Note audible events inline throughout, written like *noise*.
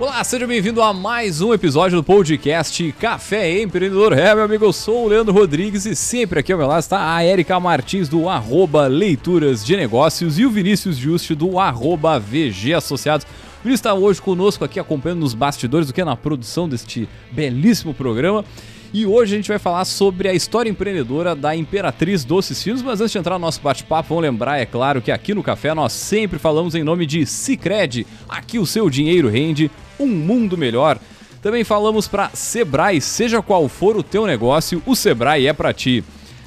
Olá, seja bem-vindo a mais um episódio do podcast Café Empreendedor. É, meu amigo, eu sou o Leandro Rodrigues e sempre aqui ao meu lado está a Erika Martins do arroba Leituras de Negócios e o Vinícius Juste do arroba VG Associados. Vinícius está hoje conosco aqui acompanhando nos bastidores do que é na produção deste belíssimo programa. E hoje a gente vai falar sobre a história empreendedora da Imperatriz Doces Finos, mas antes de entrar no nosso bate-papo, vamos lembrar, é claro, que aqui no Café nós sempre falamos em nome de Cicred. Aqui o seu dinheiro rende um mundo melhor. Também falamos para Sebrae, seja qual for o teu negócio, o Sebrae é para ti.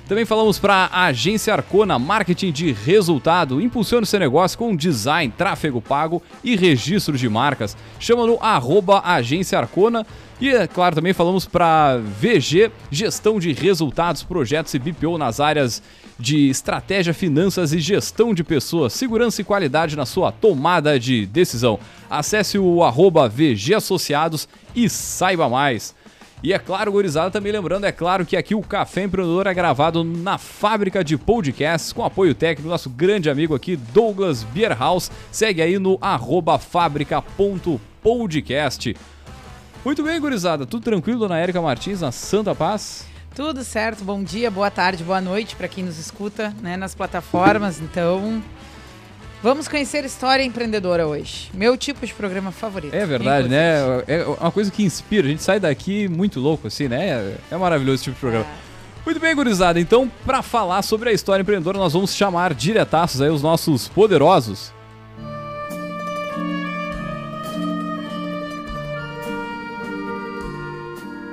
Também falamos para a Agência Arcona, marketing de resultado. Impulsione seu negócio com design, tráfego pago e registro de marcas. Chama no arroba Agência Arcona. E, é claro, também falamos para VG, gestão de resultados, projetos e BPO nas áreas de estratégia, finanças e gestão de pessoas, segurança e qualidade na sua tomada de decisão. Acesse o arroba VG Associados e saiba mais. E é claro, gurizada, também lembrando, é claro que aqui o Café Empreendedor é gravado na fábrica de podcasts, com apoio técnico do nosso grande amigo aqui, Douglas Bierhaus. Segue aí no arroba fábrica.podcast. Muito bem, gurizada, tudo tranquilo, dona Érica Martins, na Santa Paz? Tudo certo, bom dia, boa tarde, boa noite para quem nos escuta né, nas plataformas. Então, Vamos conhecer história empreendedora hoje. Meu tipo de programa favorito. É verdade, né? É uma coisa que inspira. A gente sai daqui muito louco, assim, né? É maravilhoso esse tipo de programa. É. Muito bem, gurizada. Então, para falar sobre a história empreendedora, nós vamos chamar diretaços aí os nossos poderosos.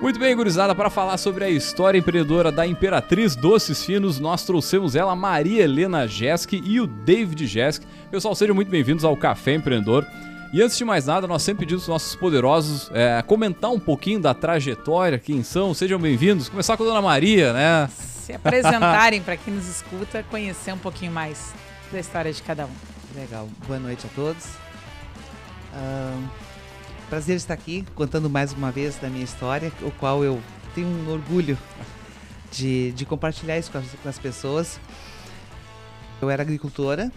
Muito bem, gurizada, para falar sobre a história empreendedora da Imperatriz Doces Finos, nós trouxemos ela, Maria Helena Jesk e o David Jesk. Pessoal, sejam muito bem-vindos ao Café Empreendedor. E antes de mais nada, nós sempre pedimos aos nossos poderosos é, comentar um pouquinho da trajetória, quem são, sejam bem-vindos. Começar com a Dona Maria, né? Se apresentarem para quem nos escuta, conhecer um pouquinho mais da história de cada um. Legal. Boa noite a todos. Uh, prazer estar aqui contando mais uma vez da minha história, o qual eu tenho um orgulho de, de compartilhar isso com as, com as pessoas. Eu era agricultora,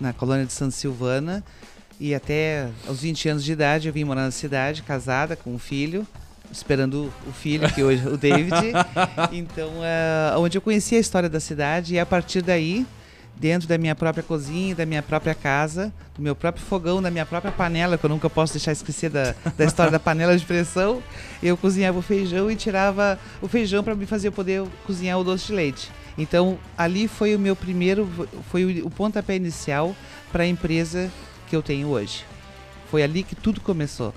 na colônia de Santa Silvana. E até aos 20 anos de idade eu vim morar na cidade, casada, com um filho, esperando o filho, que hoje é o David. *laughs* Então, uh, onde eu conheci a história da cidade e a partir daí, dentro da minha própria cozinha, da minha própria casa, do meu próprio fogão, da minha própria panela, que eu nunca posso deixar esquecer da, da história da panela de pressão, eu cozinhava o feijão e tirava o feijão para me fazer poder cozinhar o doce de leite. Então, ali foi o meu primeiro, foi o pontapé inicial para a empresa que eu tenho hoje. Foi ali que tudo começou.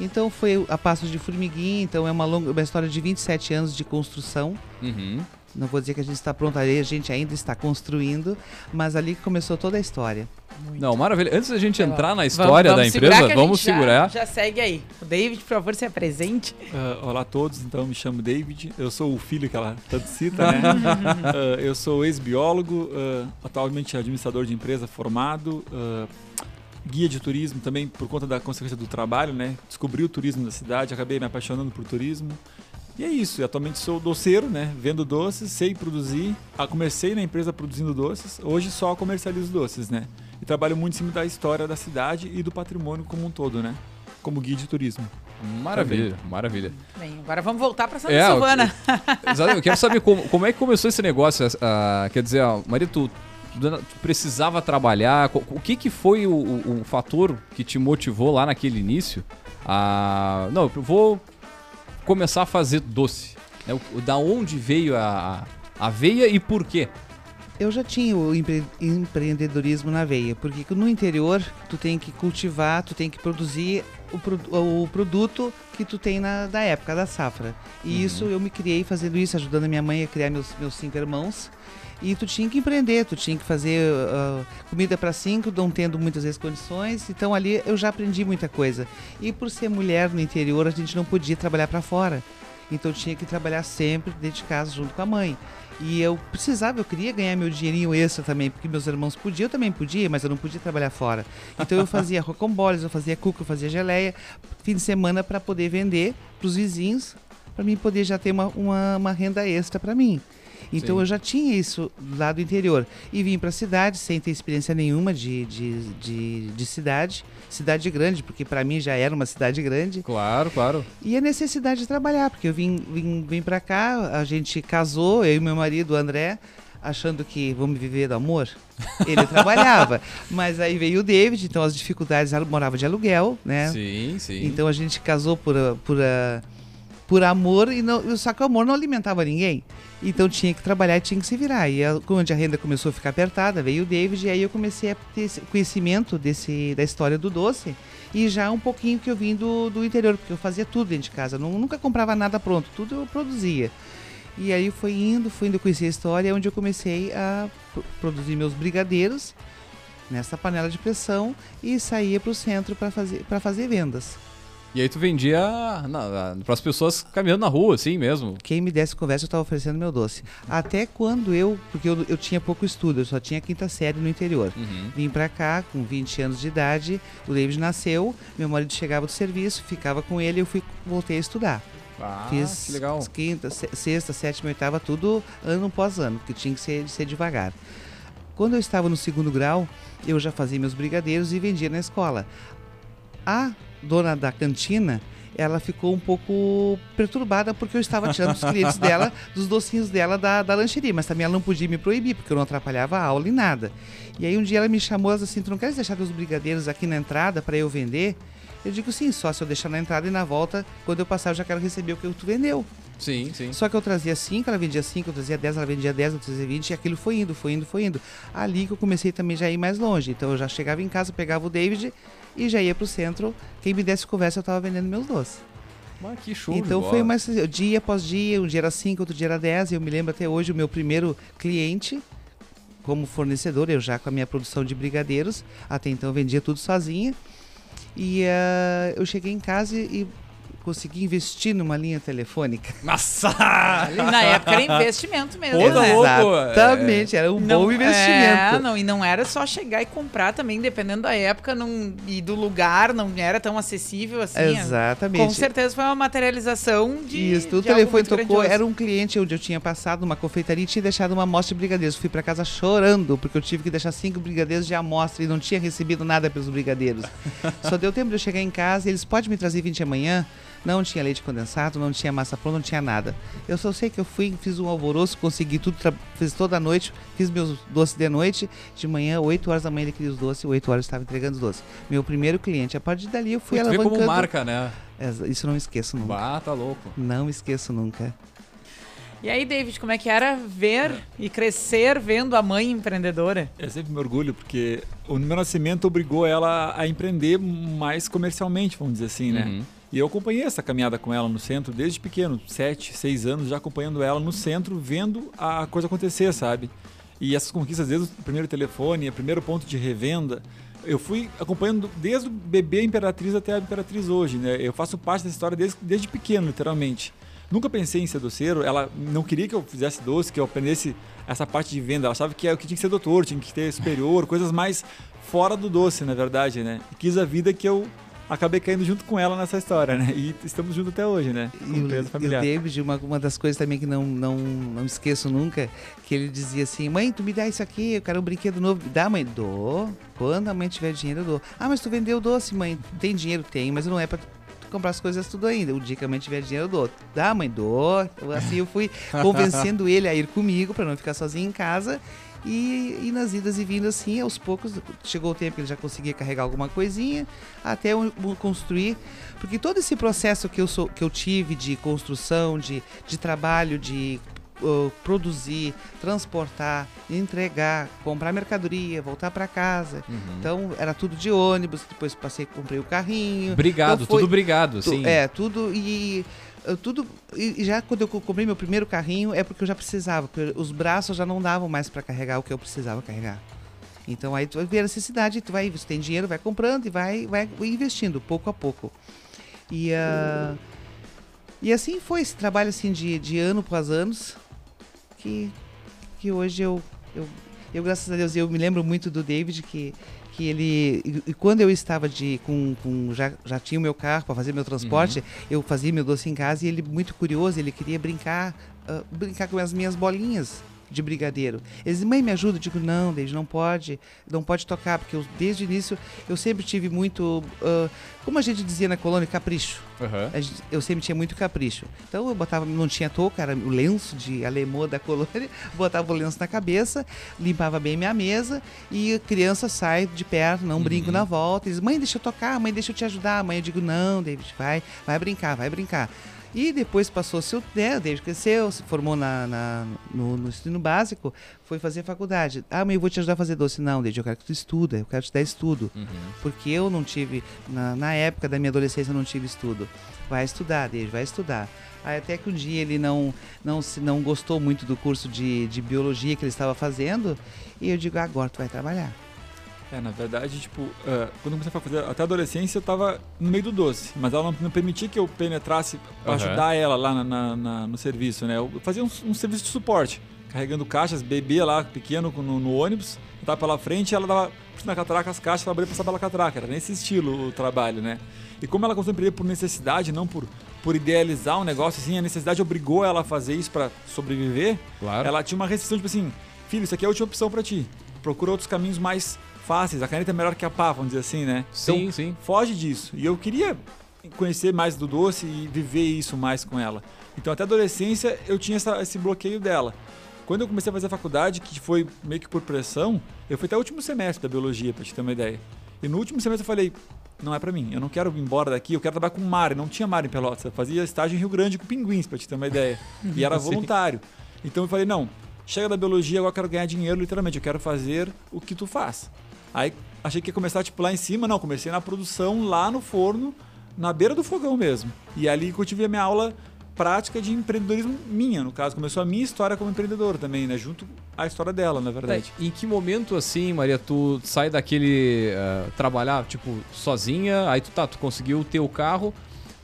Então, foi a passos de formiguinha, então é uma, longa, uma história de 27 anos de construção. Uhum. Não vou dizer que a gente está pronto ali, a gente ainda está construindo, mas ali começou toda a história. Muito. Não, maravilha. Antes da gente entrar na história vamos, vamos da empresa, vamos segurar. Já, já, segue aí. O David, por favor, se apresente. Uh, olá a todos, então me chamo David. Eu sou o filho que ela tanto cita, né? uh, *laughs* eu sou ex-biólogo, uh, atualmente administrador de empresa formado, guia de turismo também por conta da consequência do trabalho, né? Descobri o turismo da cidade, acabei me apaixonando por turismo. E é isso, e atualmente sou doceiro, né? Vendo doces, sei produzir. Ah, comecei na empresa produzindo doces, hoje só comercializo doces, né? E trabalho muito em cima da história da cidade e do patrimônio como um todo, né? Como guia de turismo. Maravilha, Também. maravilha. Bem, agora vamos voltar para Santa é, Silvana. *laughs* Eu, eu, quero saber como, como é que começou esse negócio. Uh, quer dizer, uh, Maria, tu, tu, precisava trabalhar. O que, que foi o, o, o fator que te motivou lá naquele início? A, não, eu vou começar a fazer doce. Né? O, da onde veio a, a veia e por quê? Eu já tinha o empre empreendedorismo na veia, porque no interior tu tem que cultivar, tu tem que produzir o, pro o produto que tu tem na da época da safra. E uhum. isso eu me criei fazendo isso, ajudando a minha mãe a criar meus, meus cinco irmãos. E tu tinha que empreender, tu tinha que fazer uh, comida para cinco, não tendo muitas vezes condições. Então ali eu já aprendi muita coisa. E por ser mulher no interior, a gente não podia trabalhar para fora. Então eu tinha que trabalhar sempre dentro de casa junto com a mãe. E eu precisava, eu queria ganhar meu dinheirinho extra também, porque meus irmãos podiam, eu também podia, mas eu não podia trabalhar fora. Então eu fazia *laughs* rocamboles, eu fazia cuca, eu fazia geleia, fim de semana para poder vender para os vizinhos, para mim poder já ter uma, uma, uma renda extra para mim. Então Sim. eu já tinha isso lá do interior. E vim para a cidade sem ter experiência nenhuma de, de, de, de cidade. Cidade grande, porque para mim já era uma cidade grande. Claro, claro. E a necessidade de trabalhar, porque eu vim, vim, vim para cá, a gente casou, eu e meu marido, o André, achando que vamos viver do amor. Ele *laughs* trabalhava. Mas aí veio o David, então as dificuldades, ela morava de aluguel, né? Sim, sim. Então a gente casou por, por, ah, por amor, e não, só que o amor não alimentava ninguém. Então tinha que trabalhar tinha que se virar. E quando a renda começou a ficar apertada, veio o David, e aí eu comecei a ter conhecimento desse, da história do doce. E já um pouquinho que eu vim do, do interior, porque eu fazia tudo dentro de casa. Não, nunca comprava nada pronto, tudo eu produzia. E aí foi indo, foi indo conhecer a história, onde eu comecei a pro- produzir meus brigadeiros nessa panela de pressão e saía para o centro para fazer, fazer vendas. E aí tu vendia para as pessoas caminhando na rua, assim mesmo. Quem me desse conversa, eu estava oferecendo meu doce. Até quando eu, porque eu, eu tinha pouco estudo, eu só tinha quinta série no interior. Uhum. Vim pra cá com 20 anos de idade, o David nasceu, meu marido chegava do serviço, ficava com ele, eu fui voltei a estudar. Ah, Fiz que legal. quinta, se- sexta, sétima, oitava, tudo ano após ano, porque tinha que ser, ser devagar. Quando eu estava no segundo grau, eu já fazia meus brigadeiros e vendia na escola. A dona da cantina, ela ficou um pouco perturbada porque eu estava tirando os clientes *laughs* dela dos docinhos dela da, da lancheria, mas também ela não podia me proibir, porque eu não atrapalhava a aula em nada. E aí um dia ela me chamou assim: Tu não queres deixar teus brigadeiros aqui na entrada para eu vender? Eu digo sim, só se eu deixar na entrada e na volta, quando eu passar, eu já quero receber o que tu vendeu. Sim, sim. Só que eu trazia 5, ela vendia 5, eu trazia 10, ela vendia 10, eu trazia 20, e aquilo foi indo, foi indo, foi indo. Ali que eu comecei também já a ir mais longe. Então eu já chegava em casa, pegava o David e já ia pro centro. Quem me desse conversa, eu tava vendendo meus doces. Mas que show então foi mais dia após dia, um dia era 5, outro dia era 10. E eu me lembro até hoje o meu primeiro cliente como fornecedor, eu já com a minha produção de brigadeiros. Até então eu vendia tudo sozinha. E ah, eu cheguei em casa e consegui investir numa linha telefônica. *laughs* Nossa! Na época era investimento mesmo, Pô, tá né? louco. Exatamente, era um Não- bom É, investimento. não, e não era só chegar e comprar também, dependendo da época não, e do lugar, não era tão acessível assim. Exatamente. Com certeza foi uma materialização de. Isso, o de telefone muito tocou, grandioso. era um cliente onde eu tinha passado uma confeitaria e tinha deixado uma amostra de brigadeiros. Fui pra casa chorando, porque eu tive que deixar cinco brigadeiros de amostra e não tinha recebido nada pelos brigadeiros. *laughs* Só deu tempo de eu chegar em casa e eles, pode me trazer 20 amanhã? Não tinha leite condensado, não tinha massa pronta, não tinha nada. Eu só sei que eu fui, fiz um alvoroço, consegui tudo, fiz toda a noite, fiz meus doces de noite. De manhã, 8 horas da manhã ele queria os doces, 8 horas eu estava entregando os doces. Meu primeiro cliente. A partir dali eu fui alavancando. como marca, né? Isso eu não esqueço nunca. Bah, tá louco. Não esqueço nunca. E aí, David, como é que era ver e crescer vendo a mãe empreendedora? Eu sempre me orgulho porque o meu nascimento obrigou ela a empreender mais comercialmente, vamos dizer assim, né? Uhum. E eu acompanhei essa caminhada com ela no centro desde pequeno, sete, seis anos já acompanhando ela no centro, vendo a coisa acontecer, sabe? E essas conquistas, desde o primeiro telefone, o primeiro ponto de revenda, eu fui acompanhando desde o bebê Imperatriz até a Imperatriz hoje, né? Eu faço parte dessa história desde, desde pequeno, literalmente. Nunca pensei em ser doceiro, ela não queria que eu fizesse doce, que eu aprendesse essa parte de venda. Ela achava que, eu- que tinha que ser doutor, tinha que ter superior, coisas mais fora do doce, na verdade, né? E quis a vida que eu acabei caindo junto com ela nessa história, né? E estamos juntos até hoje, né? E Com o, empresa e o familiar. David, uma, uma das coisas também que não, não, não esqueço nunca, que ele dizia assim, mãe, tu me dá isso aqui, eu quero um brinquedo novo. Dá, mãe? Dou. Quando a mãe tiver dinheiro, eu dou. Ah, mas tu vendeu doce, mãe. Tem dinheiro? Tem, mas não é pra tu comprar as coisas tudo ainda. O dia que a mãe tiver dinheiro, eu dou. Dá, mãe? Dou. Eu, Assim eu fui *laughs* convencendo ele a ir comigo pra não ficar sozinho em casa. E, e nas idas e vindas, assim, aos poucos, chegou o tempo que ele já conseguia carregar alguma coisinha, até eu construir. Porque todo esse processo que eu, sou, que eu tive de construção, de, de trabalho, de uh, produzir, transportar, entregar, comprar mercadoria, voltar para casa. Uhum. Então era tudo de ônibus, depois passei, comprei o carrinho. Obrigado, Então, foi- tudo obrigado, Tu- sim. É, tudo e uh, tudo e já quando eu co- comprei meu primeiro carrinho é porque eu já precisava, porque os braços já não davam mais para carregar o que eu precisava carregar. Então aí tu ver a necessidade, tu vai, você tem dinheiro, vai comprando e vai, vai investindo pouco a pouco. E, ah, e assim foi esse trabalho assim de, de ano após anos que, que hoje eu, eu, eu, graças a Deus, eu me lembro muito do David que, que ele. E, quando eu estava de. com, com já, já tinha o meu carro para fazer meu transporte, eu fazia meu doce em casa e ele, muito curioso, ele queria brincar ah, brincar com as minhas bolinhas de brigadeiro. Eles dizem, mãe, me ajuda? Eu digo, não, David, não pode, não pode tocar, porque eu, desde o início eu sempre tive muito, ah, como a gente dizia na colônia, capricho. A gente- Eu sempre tinha muito capricho. Então eu botava, não tinha touca, era o lenço de alemã da colônia, *laughs* botava o lenço na cabeça, limpava bem minha mesa e a criança sai de perto, não brinco na volta. Eles, mãe, deixa eu tocar, mãe, deixa eu te ajudar. Mãe, eu digo, não, David, vai, vai brincar, vai brincar. E depois passou seu, né, David cresceu, se formou na, na- no, no ensino básico, foi fazer faculdade. Ah, mãe, eu vou te ajudar a fazer doce. Não, David, eu quero que tu estuda, eu quero te dar estudo Uhum. porque eu não tive, na, na época da minha adolescência, eu não tive estudo. Vai estudar, Deide, vai estudar. Aí até que um dia ele não, não, se, não gostou muito do curso de, de biologia que ele estava fazendo, e eu digo, agora tu vai trabalhar. É, na verdade, tipo, ah, quando eu comecei a fazer até a adolescência, eu tava no meio do doce, mas ela não, não permitia que eu penetrasse pra Aham. ajudar ela lá na- na- na- no serviço, né? Eu fazia um, um serviço de suporte, carregando caixas, bebia lá, pequeno, no, no ônibus, eu tava pela frente e ela dava na catraca as caixas, ela abria e passava pela catraca, era nesse estilo o trabalho, né? E como ela começou a empreender por necessidade, não por, por idealizar um negócio, assim, a necessidade obrigou ela a fazer isso pra sobreviver, Claro. ela tinha uma restrição, tipo assim, filho, isso aqui é a última opção pra ti. Procura outros caminhos mais fáceis. A caneta é melhor que a pá, vamos dizer assim, né? Sim, Então, sim. foge disso. E eu queria conhecer mais do doce e viver isso mais com ela. Então, até a adolescência, eu tinha essa- esse bloqueio dela. Quando eu comecei a fazer a faculdade, que foi meio que por pressão, eu fui até o último semestre da biologia, pra te ter uma ideia. E no último semestre eu falei, não é pra mim, eu não quero ir embora daqui, eu quero trabalhar com mar. Não tinha mar em Pelotas, eu fazia estágio em Rio Grande com pinguins, pra te ter uma ideia. E era *laughs* voluntário. Então eu falei, não, chega da biologia, agora eu quero ganhar dinheiro, literalmente, eu quero fazer o que tu faz. Aí achei que ia começar, tipo, lá em cima, não, comecei na produção, lá no forno, na beira do fogão mesmo. E ali que eu tive a minha aula prática de empreendedorismo minha, no caso. Começou a minha história como empreendedor também, né? Junto à história dela, na verdade. Em que momento, assim, Maria, tu sai daquele eh, trabalhar, tipo, sozinha, aí tu tá, tu conseguiu o carro,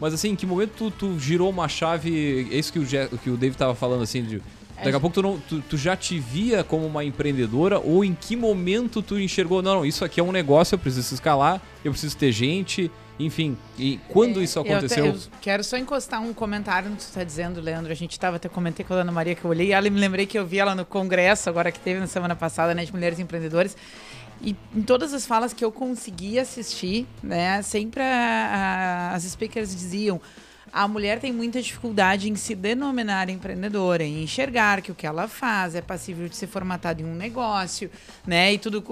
mas assim, em que momento tu, tu girou uma chave, é isso que o, que o David tava falando, assim, de, daqui a pouco tu, não, tu, tu já te via como uma empreendedora, ou em que momento tu enxergou, não, não, isso aqui é um negócio, eu preciso escalar, eu preciso ter gente, enfim, e quando É, isso eu até- aconteceu? Eu, quero só encostar um comentário no que você está dizendo, Leandro. A gente estava até comentei com a Ana Maria que eu olhei, e ela me lembrei que eu vi ela no congresso, agora que teve na semana passada, né, de mulheres empreendedoras. E em todas as falas que eu consegui assistir, né, sempre a- a- as speakers diziam a mulher tem muita dificuldade em se denominar empreendedora, em enxergar que o que ela faz é passível de ser formatado em um negócio, né? E tudo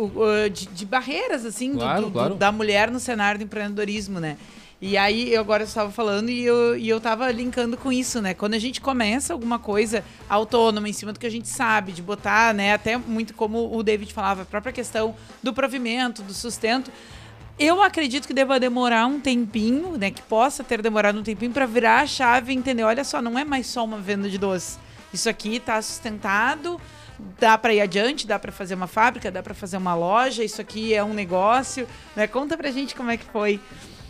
de, de barreiras, assim, do- Claro, do- do- claro. da mulher no cenário do empreendedorismo, né? E aí, eu agora estava falando e eu, e eu tava linkando com isso, né? Quando a gente começa alguma coisa autônoma em cima do que a gente sabe, de botar, né? Até muito como o David falava, a própria questão do provimento, do sustento. Eu acredito que deva demorar um tempinho, né? Que possa ter demorado um tempinho para virar a chave e entender, olha só, não é mais só uma venda de doce. Isso aqui está sustentado, dá para ir adiante, dá para fazer uma fábrica, dá para fazer uma loja, isso aqui é um negócio, né? Conta pra gente como é que foi.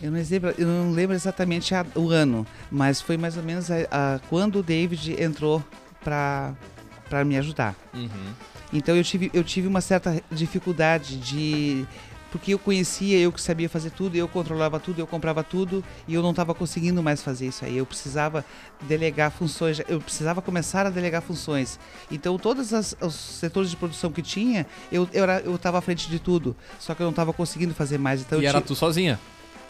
Eu não lembro, eu não lembro exatamente a- o ano, mas foi mais ou menos a- a- quando o David entrou para me ajudar. Uhum. Então eu tive, eu tive uma certa dificuldade de. Porque eu conhecia, eu que sabia fazer tudo, eu controlava tudo, eu comprava tudo e eu não estava conseguindo mais fazer isso aí. Eu precisava delegar funções, eu precisava começar a delegar funções. Então, todos as- os setores de produção que tinha, eu eu era- eu estava à frente de tudo, só que eu não estava conseguindo fazer mais. Então, e eu era tu sozinha?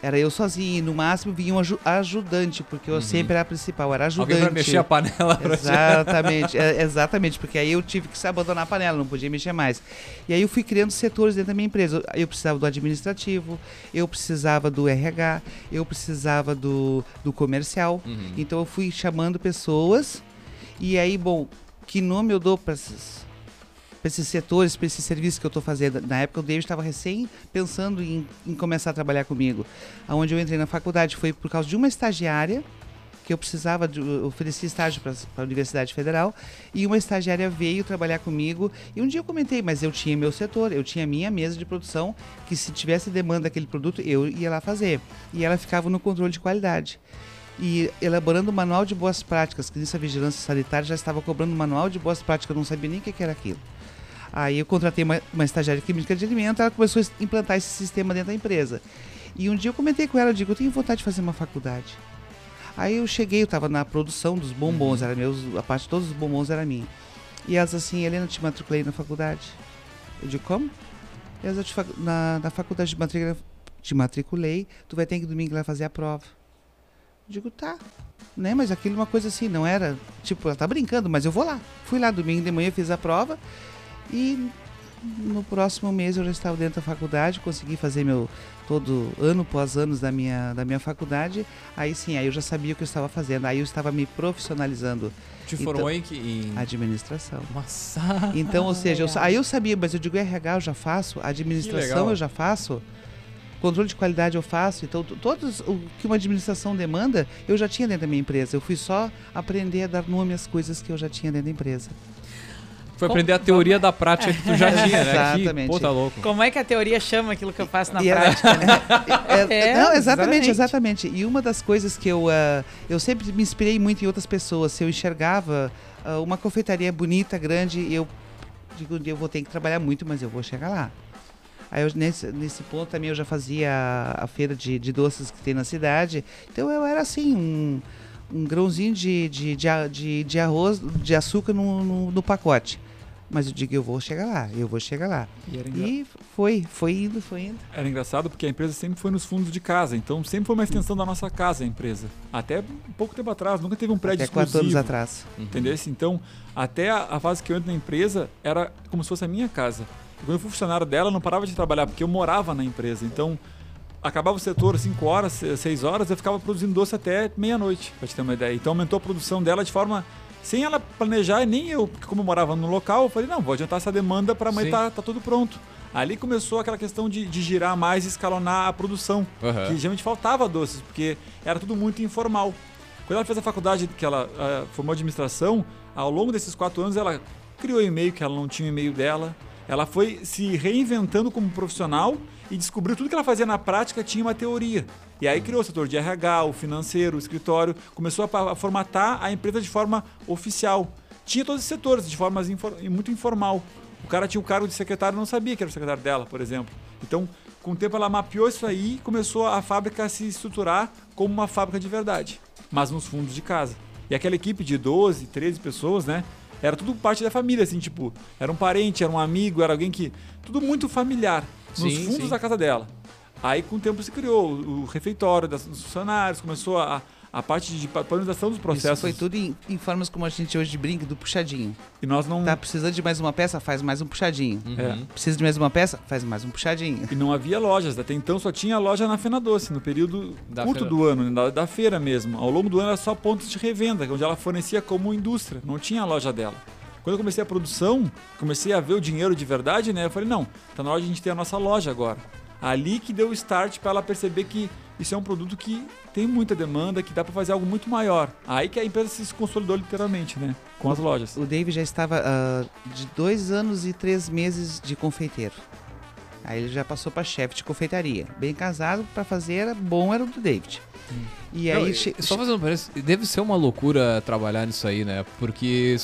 Era eu sozinho, e no máximo vinha um aju- ajudante, porque eu sempre era a principal, era ajudante. Alguém pra mexer a panela? Exatamente, é, exatamente, porque aí eu tive que se abandonar a panela, não podia mexer mais. E aí eu fui criando setores dentro da minha empresa. Eu precisava do administrativo, eu precisava do RH, eu precisava do, do comercial. Uhum. Então eu fui chamando pessoas e aí, bom, que nome eu dou para esses, pra esses setores, para esses serviços que eu estou fazendo? Na época o David estava recém pensando em, em começar a trabalhar comigo. Aonde eu entrei na faculdade foi por causa de uma estagiária que eu precisava de, eu ofereci estágio para a Universidade Federal e uma estagiária veio trabalhar comigo e um dia eu comentei, mas eu tinha meu setor, eu tinha minha mesa de produção que se tivesse demanda daquele produto eu ia lá fazer e ela ficava no controle de qualidade e elaborando um manual de boas práticas, que nisso a vigilância sanitária já estava cobrando um manual de boas práticas, eu não sabia nem o que era aquilo. Aí eu contratei uma, uma estagiária química de alimento, ela começou a implantar esse sistema dentro da empresa. E um dia eu comentei com ela, eu digo, eu tenho vontade de fazer uma faculdade. Aí eu cheguei, eu tava na produção dos bombons, era meus, a parte de todos os bombons era minha. E elas assim, Helena, te matriculei na faculdade. Eu digo, como? E elas, eu te na, na faculdade de matricula, te matriculei, tu vai ter que domingo lá fazer a prova. Eu digo, tá. Né, mas aquilo é uma coisa assim, não era, tipo, ela tá brincando, mas eu vou lá. Fui lá domingo de manhã, fiz a prova e no próximo mês eu já estava dentro da faculdade, consegui fazer meu todo ano após anos da minha, da minha faculdade. Aí sim, aí eu já sabia o que eu estava fazendo. Aí eu estava me profissionalizando Te Então- formou em que. Em... administração. Nossa! Então, ou seja, eu, aí eu sabia, mas eu digo RH eu já faço, administração eu já faço, controle de qualidade eu faço. Então, todos o que uma administração demanda, eu já tinha dentro da minha empresa. Eu fui só aprender a dar nome às coisas que eu já tinha dentro da empresa. Foi aprender a teoria da prática que tu já *laughs* tinha, né? Exatamente. Que, pô, tá louco. Como é que a teoria chama aquilo que eu faço na E prática? né? *laughs* É, É, não, exatamente, exatamente. exatamente. E uma das coisas que eu, ah, eu sempre me inspirei muito em outras pessoas. Se eu enxergava ah, uma confeitaria bonita, grande, eu digo, um dia eu vou ter que trabalhar muito, mas eu vou chegar lá. Aí eu, nesse, nesse ponto também eu já fazia a, a feira de, de doces que tem na cidade. Então eu era assim, um, um grãozinho de, de, de, de arroz, de açúcar no, no, no pacote. Mas eu digo, eu vou chegar lá, eu vou chegar lá. E era, engra- E foi, foi indo, foi indo. era engraçado porque a empresa sempre foi nos fundos de casa, então sempre foi uma extensão da nossa casa a empresa. Até um pouco tempo atrás, nunca teve um prédio Até quatro anos exclusivo. atrás. Entendeu? Então, até a, a fase que eu entro na empresa era como se fosse a minha casa. Quando eu fui funcionário dela, eu não parava de trabalhar, porque eu morava na empresa. Então, acabava o setor 5 horas, 6 horas, eu ficava produzindo doce até meia-noite, pra te ter uma ideia. Então, aumentou a produção dela de forma. Sem ela planejar, nem eu, porque como eu morava no local, eu falei, não, vou adiantar essa demanda para amanhã tá, tá tudo pronto. Ali começou aquela questão de, de girar mais e escalonar a produção Aham. que geralmente faltava doces, porque era tudo muito informal. Quando ela fez a faculdade, que ela ah, formou administração, ao longo desses quatro anos ela criou e-mail, que ela não tinha o e-mail dela. Ela foi se reinventando como profissional e descobriu tudo que ela fazia na prática tinha uma teoria. E aí criou o setor de RH, o financeiro, o escritório, começou a, formatar a empresa de forma oficial. Tinha todos esses setores de forma muito informal. O cara tinha o cargo de secretário não sabia que era o secretário dela, por exemplo. Então, com o tempo ela mapeou isso aí e começou a fábrica a se estruturar como uma fábrica de verdade, mas nos fundos de casa. E aquela equipe de 12, 13 pessoas, né? Era tudo parte da família, assim, tipo, era um parente, era um amigo, era alguém que. Tudo muito familiar, nos Sim, fundos sim. da casa dela. Aí, com o tempo, se criou o, refeitório das- dos funcionários, começou a, a parte de pa- padronização dos processos. Isso foi tudo em, em formas como a gente hoje brinca, do puxadinho. E nós não. Tá precisando de mais uma peça? Faz mais um puxadinho. Uhum. Precisa de mais uma peça? Faz mais um puxadinho. E não havia lojas, até então só tinha loja na Fena Doce, no período Da curto feira. do ano, né, da, da feira mesmo. Ao longo do ano era só pontos de revenda, onde ela fornecia como indústria, não tinha a loja dela. Quando eu comecei a produção, comecei a ver o dinheiro de verdade, né? Eu falei, não, tá na hora de a gente ter a nossa loja agora. Ali que deu o start para ela perceber que isso é um produto que tem muita demanda, que dá para fazer algo muito maior. Aí que a empresa se consolidou literalmente, né? Com as lojas. O Dave já estava ah, de dois anos e três meses de confeiteiro. Aí ele já passou para chefe de confeitaria. Bem casado, para fazer era bom era o do David. E aí Não, che- só fazendo um parênteses, deve ser uma loucura trabalhar nisso aí, né? Porque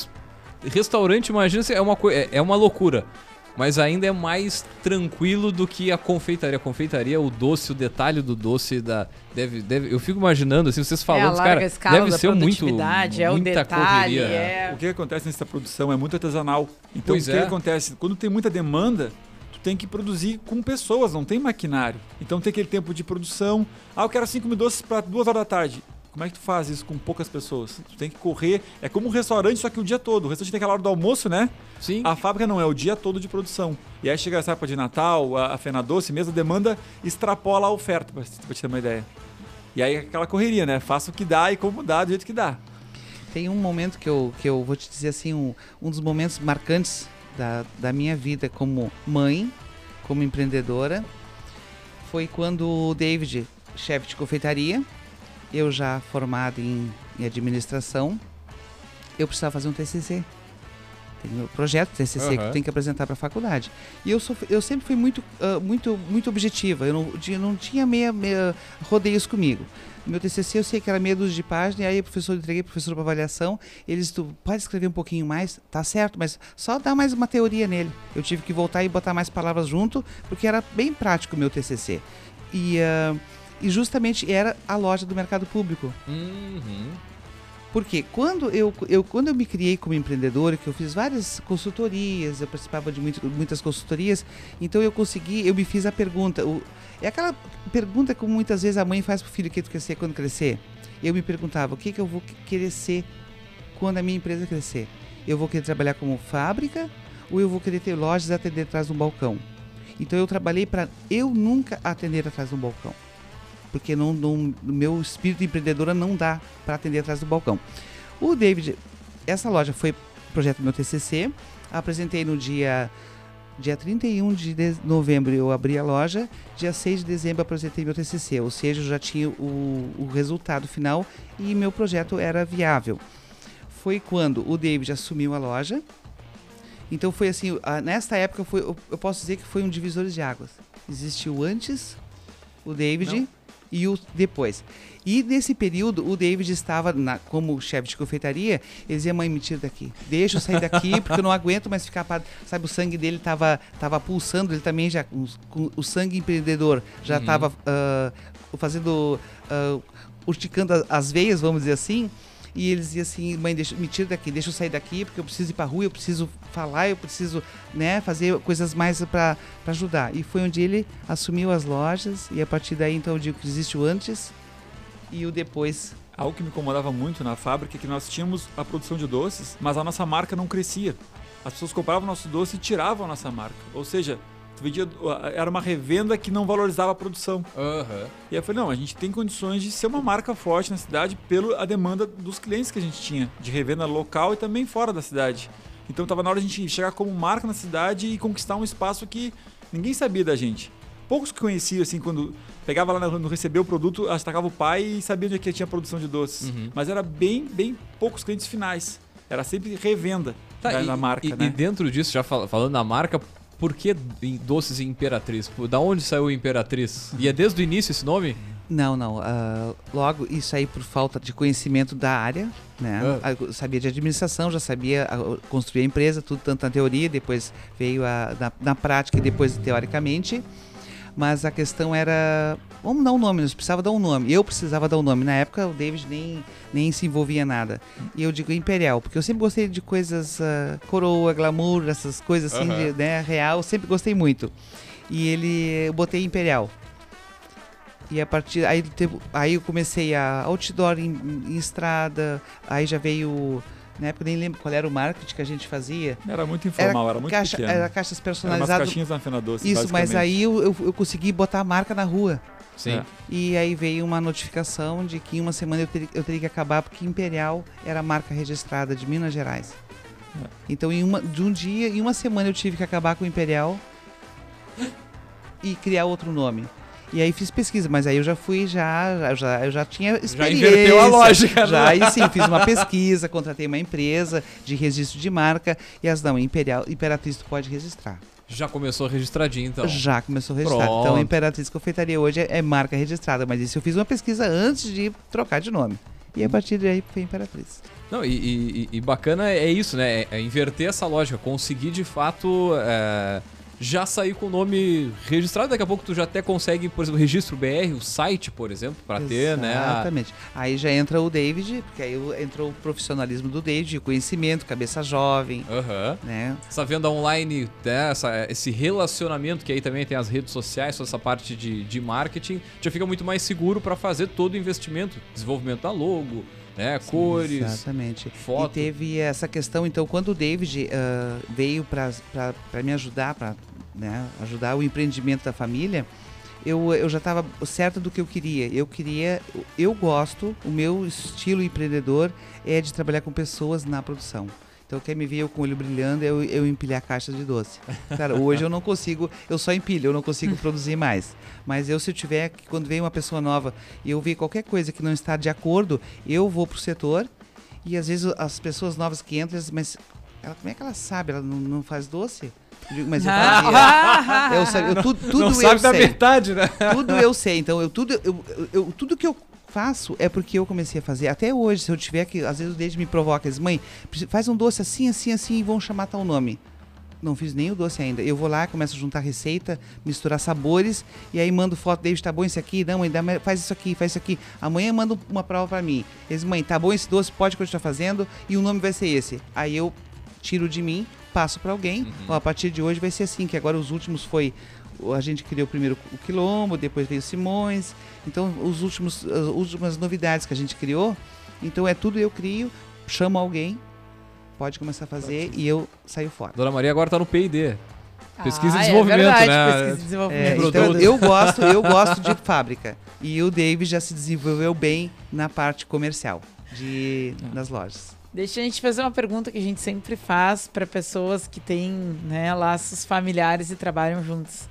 restaurante, imagina, se é uma, é é uma loucura. Mas ainda é mais tranquilo do que a confeitaria. A confeitaria, o doce, o detalhe do doce da. Deve, deve, eu fico imaginando, assim, vocês é falando, larga cara, deve ser muito. é o muita detalhe, correria. é... O que acontece nessa produção é muito artesanal. Então, Pois o que é. acontece? Quando tem muita demanda, tu tem que produzir com pessoas, não tem maquinário. Então, tem aquele tempo de produção. Ah, eu quero 5 mil doces para 2 horas da tarde. Como é que tu faz isso com poucas pessoas? Tu tem que correr. É como um restaurante, só que o dia todo. O restaurante tem aquela hora do almoço, né? Sim. A fábrica não, é o dia todo de produção. E aí chega essa época de Natal, a, a Fena Doce mesmo, a demanda extrapola a oferta, pra, pra te ter uma ideia. E aí aquela correria, né? Faça o que dá e como dá, do jeito que dá. tem um momento que eu, que eu vou te dizer assim, um, um dos momentos marcantes da, da minha vida como mãe, como empreendedora, foi quando o David, chefe de confeitaria, eu já formado em, em administração, eu precisava fazer um TCC. Tem meu projeto TCC que Aham. eu tenho que apresentar para a faculdade. E eu, sou, eu sempre fui muito, ah, muito, muito objetiva. Eu não, tinha- não tinha meia, meia rodeios comigo. Meu TCC eu sei que era meia dúzia de páginas, e aí o professor entreguei pro professor para avaliação. Eles tu pode escrever um pouquinho mais, tá certo, mas só dá mais uma teoria nele. Eu tive que voltar e botar mais palavras junto, porque era bem prático o meu TCC. E ah, e justamente era a loja do mercado público. Uhum. Porque quando eu, eu, quando eu me criei como empreendedora, que eu fiz várias consultorias, eu participava de muito, muitas consultorias, então eu consegui, eu me fiz a pergunta. O, é aquela pergunta que muitas vezes a mãe faz para o filho que tu quer ser quando crescer. Eu me perguntava, o que, que eu vou querer ser quando a minha empresa crescer? Eu vou querer trabalhar como fábrica ou eu vou querer ter lojas atender atrás de um balcão? Então eu trabalhei para eu nunca atender atrás de um balcão porque não, não, meu espírito empreendedora não dá para atender atrás do balcão. O David, essa loja foi projeto do meu TCC, apresentei no dia dia 31 de novembro eu abri a loja, dia 6 de dezembro apresentei meu TCC, ou seja, eu já tinha o, o resultado final e meu projeto era viável. Foi quando o David assumiu a loja, então foi assim, nesta época foi, eu posso dizer que foi um divisor de águas. Existiu antes o David Não e o depois. E nesse período, o David estava na, como chefe de confeitaria. Ele dizia: Mãe, me tira daqui. Deixa eu sair daqui, *laughs* porque eu não aguento mais ficar parado. Sabe, o sangue dele estava tava pulsando. Ele também já, com, com o sangue empreendedor, já estava uhum. uh, fazendo, uh, urticando as veias, vamos dizer assim. E ele dizia assim: mãe, deixa, me tira daqui, deixa eu sair daqui, porque eu preciso ir para rua, eu preciso falar, eu preciso né, fazer coisas mais para ajudar. E foi onde ele assumiu as lojas, e a partir daí, então, eu digo que existe o antes e o depois. Algo que me incomodava muito na fábrica é que nós tínhamos a produção de doces, mas a nossa marca não crescia. As pessoas compravam nosso doce e tiravam a nossa marca. Ou seja, vendia, era uma revenda que não valorizava a produção. Uhum. E aí eu falei, não, a gente tem condições de ser uma marca forte na cidade pela demanda dos clientes que a gente tinha, de revenda local e também fora da cidade. Então estava na hora de a gente chegar como marca na cidade e conquistar um espaço que ninguém sabia da gente. Poucos que conheciam, assim, quando pegava lá no receber o produto, destacava o pai e sabia onde é que tinha produção de doces. Uhum. Mas era bem, bem poucos clientes finais. Era sempre revenda tá, da, e, marca, e, né? E dentro disso, já falando da marca, por que doces Imperatriz? Da onde saiu Imperatriz? E é desde o início esse nome? Não, não. Uh, logo, isso aí por falta de conhecimento da área, né? Ah. Eu sabia de administração, já sabia construir a empresa, tudo tanto na teoria, depois veio a, na, na prática e depois teoricamente mas a questão era. Vamos dar um nome, nós precisava dar um nome. Eu precisava dar um nome. Na época o David nem, nem se envolvia nada. E eu digo Imperial, porque eu sempre gostei de coisas uh, coroa, glamour, essas coisas assim, uhum. de, né, real, eu sempre gostei muito. E ele. Eu botei Imperial. E a partir. Aí, aí eu comecei a outdoor em, em estrada, aí já veio na época nem lembro qual era o marketing que a gente fazia. Era muito informal, era, era muito caixa, pequeno. Era caixas personalizadas. Era umas caixinhas na Fena Doce, Isso, mas aí eu, eu, eu, consegui botar a marca na rua. Sim. É. E aí veio uma notificação de que em uma semana eu, ter, eu teria que acabar porque Imperial era a marca registrada de Minas Gerais. É. Então, em uma, de um dia, em uma semana eu tive que acabar com Imperial e criar outro nome. E aí fiz pesquisa, mas aí eu já fui, já, já, eu já tinha experiência. Já inverteu a lógica, Já, aí sim, fiz uma pesquisa, contratei uma empresa de registro de marca e as não, Imperial, Imperatriz tu pode registrar. Já começou registradinho, então? Já começou registrado. Pronto. Então, Imperatriz Confeitaria hoje é, é, marca registrada, mas isso eu fiz uma pesquisa antes de trocar de nome. E a partir daí foi Imperatriz. Não, e, e, e bacana é isso, né? É, é inverter essa lógica, conseguir de fato. É já sair com o nome registrado. Daqui a pouco tu já até consegue, por exemplo, registro BR, o site, por exemplo, para ter, né? Exatamente. Aí já entra o David, porque aí entrou o profissionalismo do David, o conhecimento, cabeça jovem, uhum. né? Essa venda online, né? Essa, esse relacionamento que aí também tem as redes sociais, toda essa parte de, de marketing, já fica muito mais seguro para fazer todo o investimento, desenvolvimento da logo, né? Sim, Cores, exatamente. Foto. E teve essa questão, então, quando o David uh, veio para me ajudar, para né, ajudar o empreendimento da família, eu, eu já estava certo do que eu queria. Eu queria, eu gosto, o meu estilo empreendedor é de trabalhar com pessoas na produção. Então quer me ver eu com o olho brilhando, eu, eu empilhar caixas de doce. Cara, hoje eu não consigo, eu só empilho, eu não consigo produzir mais. Mas eu se eu tiver, quando vem uma pessoa nova e eu ver qualquer coisa que não está de acordo, eu vou pro setor e às vezes as pessoas novas que entram, mas ela, como é que ela sabe? Ela não, não faz doce? mas eu fazia. eu, sabia, eu, tudo, tudo não eu sabe sei. da verdade, né? Tudo eu sei. Então, eu, tudo, eu, eu, tudo que eu faço é porque eu comecei a fazer. Até hoje, se eu tiver que. Às vezes o Deide me provoca, diz, mãe, faz um doce assim, assim, assim e vão chamar tal nome. Não fiz nem o doce ainda. Eu vou lá, começo a juntar receita, misturar sabores e aí mando foto, David, tá bom esse aqui? Não, ainda faz isso aqui, faz isso aqui. Amanhã mando uma prova para mim. Eles, mãe, tá bom esse doce, pode continuar fazendo e o nome vai ser esse. Aí eu tiro de mim, passo para alguém. Uhum. Ó, a partir de hoje vai ser assim, que agora os últimos foi a gente criou primeiro o Quilombo, depois veio o Simões. Então, os últimos as últimas novidades que a gente criou, então é tudo eu crio, chamo alguém, pode começar a fazer e eu saio fora. Dona Maria agora tá no P&D. Pesquisa e Ah, desenvolvimento, é verdade, né? Pesquisa e É, desenvolvimento. então eu gosto, eu gosto de fábrica. E o David já se desenvolveu bem na parte comercial de das lojas. Deixa a gente fazer uma pergunta que a gente sempre faz para pessoas que têm né, laços familiares e trabalham juntos.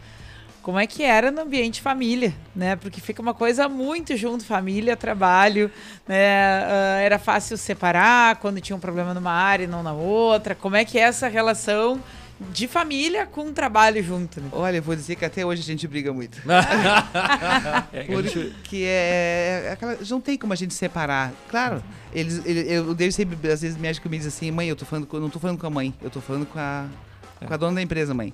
Como é que era no ambiente família, né? Porque fica uma coisa muito junto, família, trabalho, né? Ah, era fácil separar quando tinha um problema numa área e não na outra. Como é que é essa relação de família com trabalho junto, né? Olha, eu vou dizer que até hoje a gente briga muito. *laughs* É, Porque é, é aquela, não tem como a gente separar. Claro, eles, ele, eu, David sempre, às vezes, mexe comigo e diz assim, mãe, eu tô falando com, não tô falando com a mãe, eu tô falando com a, com a dona da empresa, mãe.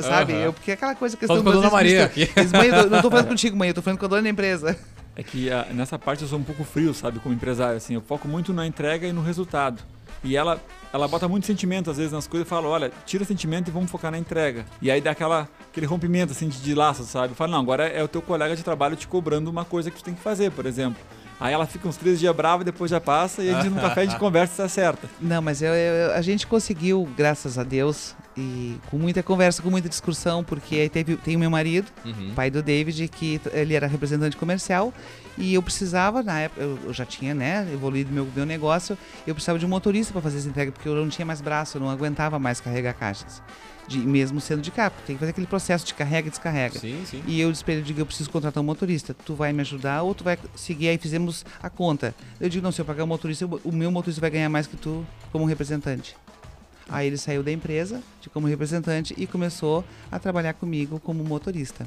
Sabe? Aham. Eu, porque é aquela coisa, questão Falando com a Dona Maria mãe, eu não tô falando *laughs* contigo, mãe, eu tô falando com a dona da empresa. É que ah, nessa parte eu sou um pouco frio, sabe, como empresário, assim, eu foco muito na entrega e no resultado. E ela, ela bota muito sentimento, às vezes, nas coisas e fala, olha, tira sentimento e vamos focar na entrega. E aí dá aquela, aquele rompimento, assim, de, de laço, sabe? Fala, não, agora é o teu colega de trabalho te cobrando uma coisa que tu tem que fazer, por exemplo. Aí ela fica uns três dias brava, depois já passa, e a gente no café a gente *laughs* conversa se acerta. Não, mas eu, eu- a gente conseguiu, graças a Deus, e com muita conversa, com muita discussão, porque aí teve, tem o meu marido, Uhum. pai do David, que ele era representante comercial e eu precisava, na época, eu, eu já tinha, né, evoluído meu, meu negócio, eu precisava de um motorista para fazer essa entrega, porque eu não tinha mais braço, eu não aguentava mais carregar caixas, de, mesmo sendo de carro, tem que fazer aquele processo de carrega e descarrega. Sim, sim. E eu disse pra ele, digo, eu preciso contratar um motorista. Tu vai me ajudar ou tu vai seguir? Aí fizemos a conta. Eu digo, não, se eu pagar o motorista, eu- o meu motorista vai ganhar mais que tu como representante. Aí ele saiu da empresa de como representante e começou a trabalhar comigo como motorista.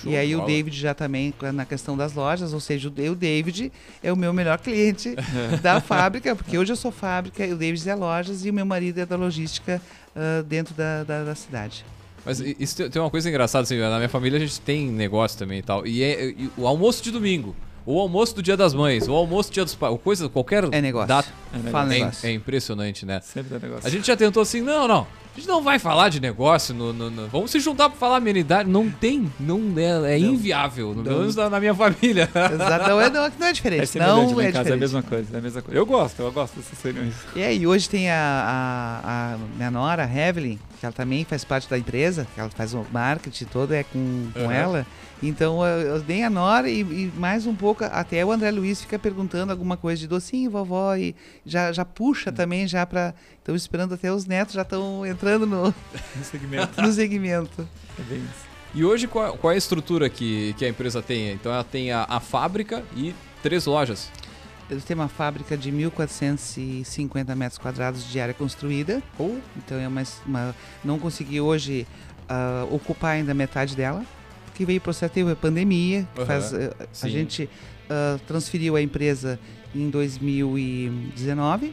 Show e aí o. David já também na questão das lojas, ou seja, o David é o meu melhor cliente *laughs* da fábrica, porque hoje eu sou fábrica, e o David é lojas e o meu marido é da logística ah, dentro da, da, da cidade. Mas isso tem uma coisa engraçada, assim, na minha família a gente tem negócio também e tal. E é e o almoço de domingo, o almoço do dia das mães, o almoço do dia dos pais, coisa, qualquer É negócio. data. É, né? Fala É, negócio. é impressionante, né? Sempre tem negócio. A gente já tentou assim, não, não. A gente não vai falar de negócio, no, no- no- vamos se juntar pra falar amenidade. Não tem, não é, é inviável, no- pelo menos na, na minha família. Exato, não é, não, não é diferente. É não é casa, é a diferente. mesma coisa, é a mesma coisa. Eu gosto, eu gosto dessas reuniões. E aí, hoje tem a, a, a minha nora, a Evelyn, que ela também faz parte da empresa, que ela faz o marketing todo, é com, com Aham. ela. Então, dei a nora e, e mais um pouco, até o André Luiz fica perguntando alguma coisa de docinho, vovó, e já, já puxa também já pra... Estão esperando até os netos já estão entrando no, *laughs* No segmento. no segmento. É bem isso. E hoje qual, qual é a estrutura que, que a empresa tem? Então ela tem a, a fábrica e três lojas. Eles têm uma fábrica de 1.450 metros quadrados de área construída. Ou Então é uma, uma- não consegui hoje ah, ocupar ainda metade dela, porque veio o processo, teve a pandemia, que Aham, faz, eh, a sim. gente ah, transferiu a empresa em 2019,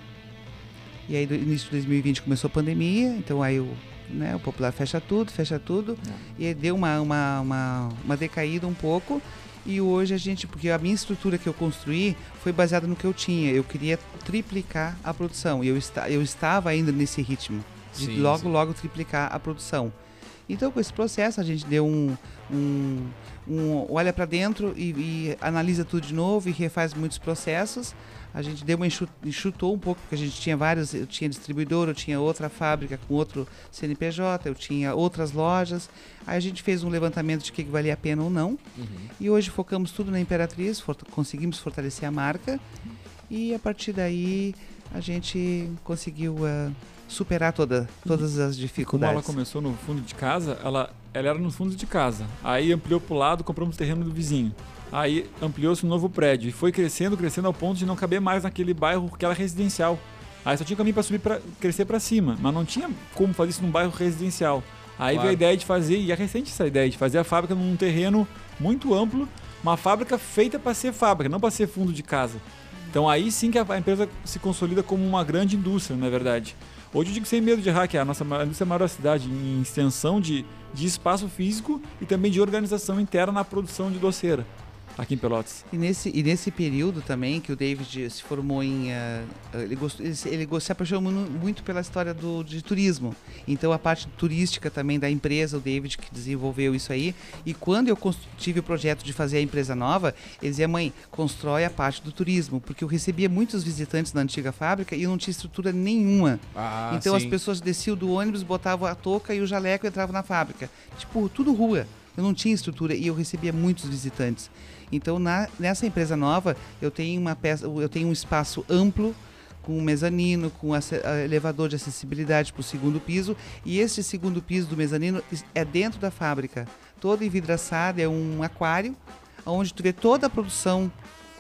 e aí no início de 2020 começou a pandemia, então aí o, né, o popular fecha tudo, fecha tudo, e aí deu uma, uma, uma, uma decaída um pouco, e hoje a gente, porque a minha estrutura que eu construí foi baseada no que eu tinha, eu queria triplicar a produção, e eu, esta, eu estava ainda nesse ritmo de Sim, logo, sim. logo triplicar a produção. Então, com esse processo, a gente deu um. um, um- olha para dentro e, e analisa tudo de novo e refaz muitos processos. A gente deu uma enxu- enxutou um pouco, porque a gente tinha vários. Eu tinha distribuidor, eu tinha outra fábrica com outro CNPJ, eu tinha outras lojas. Aí a gente fez um levantamento de o que que valia a pena ou não. Uhum. E hoje focamos tudo na Imperatriz, forta- conseguimos fortalecer a marca. E a partir daí a gente conseguiu ah, superar toda, todas as Como dificuldades. ela começou no fundo de casa, ela, ela era no fundo de casa. Aí ampliou pro lado, compramos o terreno do vizinho. Aí ampliou-se um novo prédio e foi crescendo, crescendo ao ponto de não caber mais naquele bairro que era residencial. Aí só tinha caminho para subir para crescer para cima, mas não tinha como fazer isso num bairro residencial. Aí Claro. veio a ideia de fazer, e é recente essa ideia, de fazer a fábrica num terreno muito amplo, uma fábrica feita para ser fábrica, não para ser fundo de casa. Então aí sim que a a empresa se consolida como uma grande indústria, na verdade. Hoje eu digo sem medo de que é a nossa indústria maior cidade em extensão de, de espaço físico e também de organização interna na produção de doceira aqui em Pelotas. E nesse, e nesse período também que o David se formou em. ah, ele, gostou, ele, se- ele go- se apaixonou mu- muito pela história do, de turismo. Então a parte turística também da empresa, o David que desenvolveu isso aí. E quando eu tive o projeto de fazer a empresa nova, ele dizia, mãe, constrói a parte do turismo. Porque eu recebia muitos visitantes na antiga fábrica e eu não tinha estrutura nenhuma. Ah, então as sim. pessoas desciam do ônibus, botavam a touca e o jaleco entrava na fábrica. Tipo, tudo rua. Eu não tinha estrutura e eu recebia muitos visitantes. Então, na- nessa empresa nova, eu tenho uma peça, eu tenho um espaço amplo com um mezanino, com elevador de acessibilidade para o segundo piso, e esse segundo piso do mezanino é dentro da fábrica, todo envidraçado, é um aquário, onde tu vê toda a produção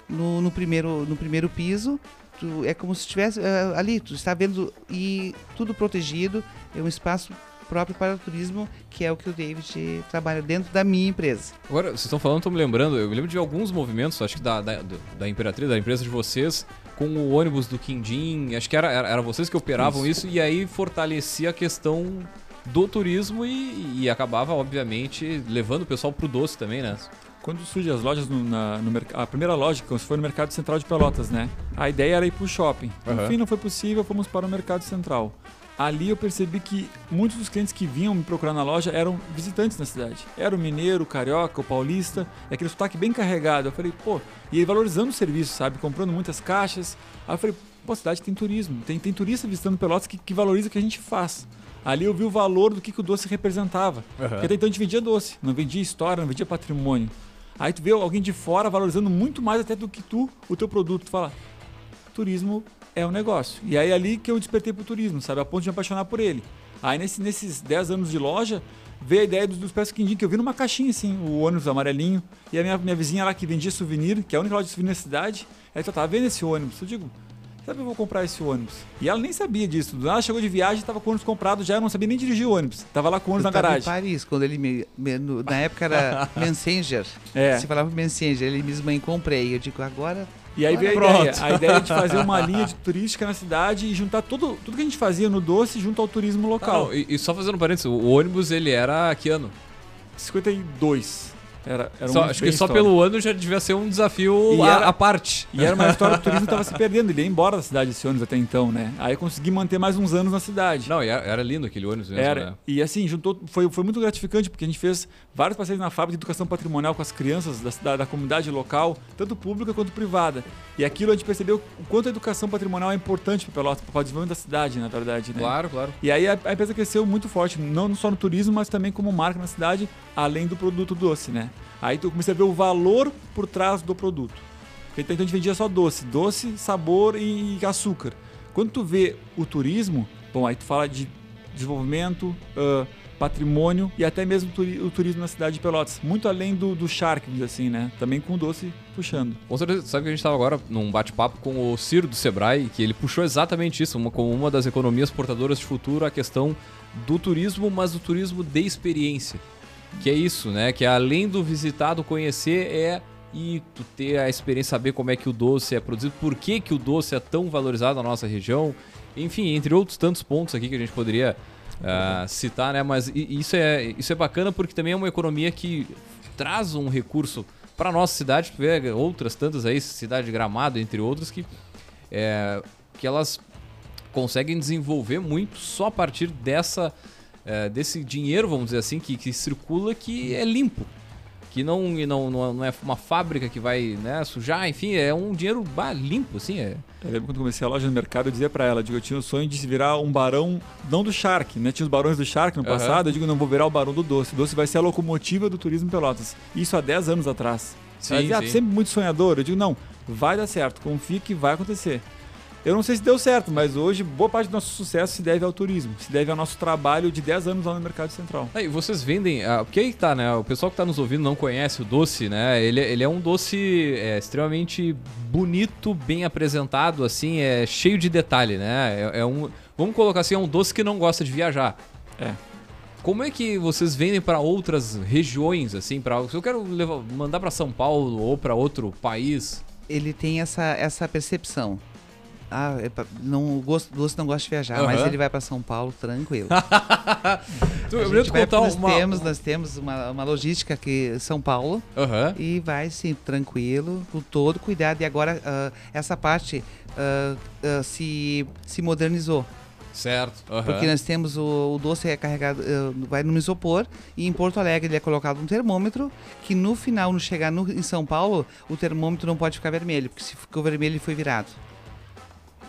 no, no primeiro, no primeiro piso. Tu- é como se estivesse ah, ali, tu está vendo e tudo protegido, é um espaço próprio para o turismo, que é o que o David trabalha dentro da minha empresa. Agora, vocês estão falando, estou me lembrando, eu me lembro de alguns movimentos, acho que da, da, da Imperatriz, da empresa de vocês, com o ônibus do Quindim, acho que era, era, era vocês que operavam isso. e aí fortalecia a questão do turismo e, e acabava, obviamente, levando o pessoal pro doce também, né? Quando surgem as lojas no, na, no a primeira loja que foi no Mercado Central de Pelotas, né? A ideia era ir para o shopping. No Aham. fim não foi possível, fomos para o Mercado Central. Ali eu percebi que muitos dos clientes que vinham me procurar na loja eram visitantes na cidade. Era o mineiro, o carioca, o paulista, aquele sotaque bem carregado. Eu falei, pô, e ele valorizando o serviço, sabe? Comprando muitas caixas. Aí eu falei, pô, a cidade tem turismo, tem, tem turista visitando Pelotas que, que valoriza o que a gente faz. Ali eu vi o valor do que, que o doce representava. Porque até então a gente vendia doce, não vendia história, não vendia patrimônio. Aí tu vê alguém de fora valorizando muito mais até do que tu, o teu produto. Tu fala, turismo é um negócio. E aí ali que eu despertei pro turismo, sabe? A ponto de me apaixonar por ele. Aí nesse- nesses 10 anos de loja, veio a ideia dos, dos pés quindim, que eu vi numa caixinha assim, o ônibus amarelinho. E a minha, minha vizinha lá que vendia souvenir, que é a única loja de souvenir na cidade, ela tava vendo esse ônibus. Eu digo, sabe, eu vou comprar esse ônibus. E ela nem sabia disso. Do nada Ela chegou de viagem, tava com o ônibus comprado já, eu não sabia nem dirigir o ônibus. Tava lá com o ônibus Eu na tava garagem. em Paris, quando ele me, me- no- na época era *laughs* Messenger. É. Se falava Messenger, ele me mãe, comprei. Eu digo, agora E aí veio a Pronto. ideia, a ideia de fazer uma *laughs* linha de turística na cidade e juntar tudo, tudo que a gente fazia no doce junto ao turismo local. Não, e, e só fazendo um parênteses, o ônibus ele era que ano? 52. Era, era um Só- ônibus acho que só histórico. pelo ano já devia ser um desafio E à, era- à parte. E era uma *laughs* história que o turismo estava se perdendo, ele ia embora da cidade esse ônibus até então, né? Aí eu consegui manter mais uns anos na cidade. Não, era, era lindo aquele ônibus mesmo, Era. né? E assim, juntou, foi, foi muito gratificante, porque a gente fez vários passeios na fábrica de educação patrimonial com as crianças da, cidade- da comunidade local, tanto pública quanto privada. E aquilo a gente percebeu o quanto a educação patrimonial é importante para Pelotas, para o desenvolvimento da cidade, na verdade, né? Claro, claro. E aí a, a empresa cresceu muito forte, não só no turismo, mas também como marca na cidade, além do produto doce, né? Aí tu comecei a ver o valor por trás do produto. Porque Então a gente vendia só doce, doce, sabor e açúcar. Quando tu vê o turismo, bom, aí tu fala de desenvolvimento, ah, patrimônio e até mesmo o turismo na cidade de Pelotas. Muito além do, do dizer assim, né? Também com o doce puxando. Com certeza, sabe que a gente estava agora num bate-papo com o Ciro do Sebrae, que ele puxou exatamente isso, uma, como uma das economias portadoras de futuro, a questão do turismo, mas do turismo de experiência. Que é isso, né? Que além do visitado conhecer, é e tu ter a experiência, saber como é que o doce é produzido, por que, que o doce é tão valorizado na nossa região, enfim, entre outros tantos pontos aqui que a gente poderia ah, citar, né? Mas isso é, isso é bacana porque também é uma economia que traz um recurso para nossa cidade, tu vê outras tantas aí, cidade de Gramado, entre outras, que, é, que elas conseguem desenvolver muito só a partir dessa, é, desse dinheiro, vamos dizer assim, que, que circula, que é limpo. Que não, não, não é uma fábrica que vai né, sujar, enfim, é um dinheiro bah, limpo, assim, é. Eu lembro quando comecei a loja no mercado, eu dizia pra ela, digo, eu tinha o sonho de se virar um barão, não do Shark, né? Tinha os barões do Shark no passado, eu digo, não, vou virar o barão do doce. O doce vai ser a locomotiva do turismo Pelotas. Isso há 10 anos atrás. Sim, Ela dizia, ah, sempre muito sonhador. Eu digo, não, vai dar certo, confia que vai acontecer. Eu não sei se deu certo, mas hoje boa parte do nosso sucesso se deve ao turismo, se deve ao nosso trabalho de 10 anos lá no Mercado Central. Aí, vocês vendem. ah, porque aí tá, né? O pessoal que tá nos ouvindo não conhece o doce, né? Ele, ele é um doce é, extremamente bonito, bem apresentado, assim, é cheio de detalhe, né? É, é um. Vamos colocar assim, é um doce que não gosta de viajar. É. Como é que vocês vendem para outras regiões, assim, para se eu quero levar, mandar para São Paulo ou para outro país? ele tem essa, essa percepção. Ah, não, o gosto doce não gosta de viajar, Aham. mas ele vai para São Paulo tranquilo. *laughs* Tu, A eu gente vai, contar nós uma... temos, nós temos uma, uma logística aqui em São Paulo Aham. e vai sim tranquilo, com todo cuidado. E agora ah, essa parte ah, ah, se, se modernizou. Certo. aham. Porque nós temos o, o doce é carregado, eh, vai no isopor e em Porto Alegre ele é colocado um termômetro que no final, no chegar no, em São Paulo, o termômetro não pode ficar vermelho, porque se ficou vermelho ele foi virado.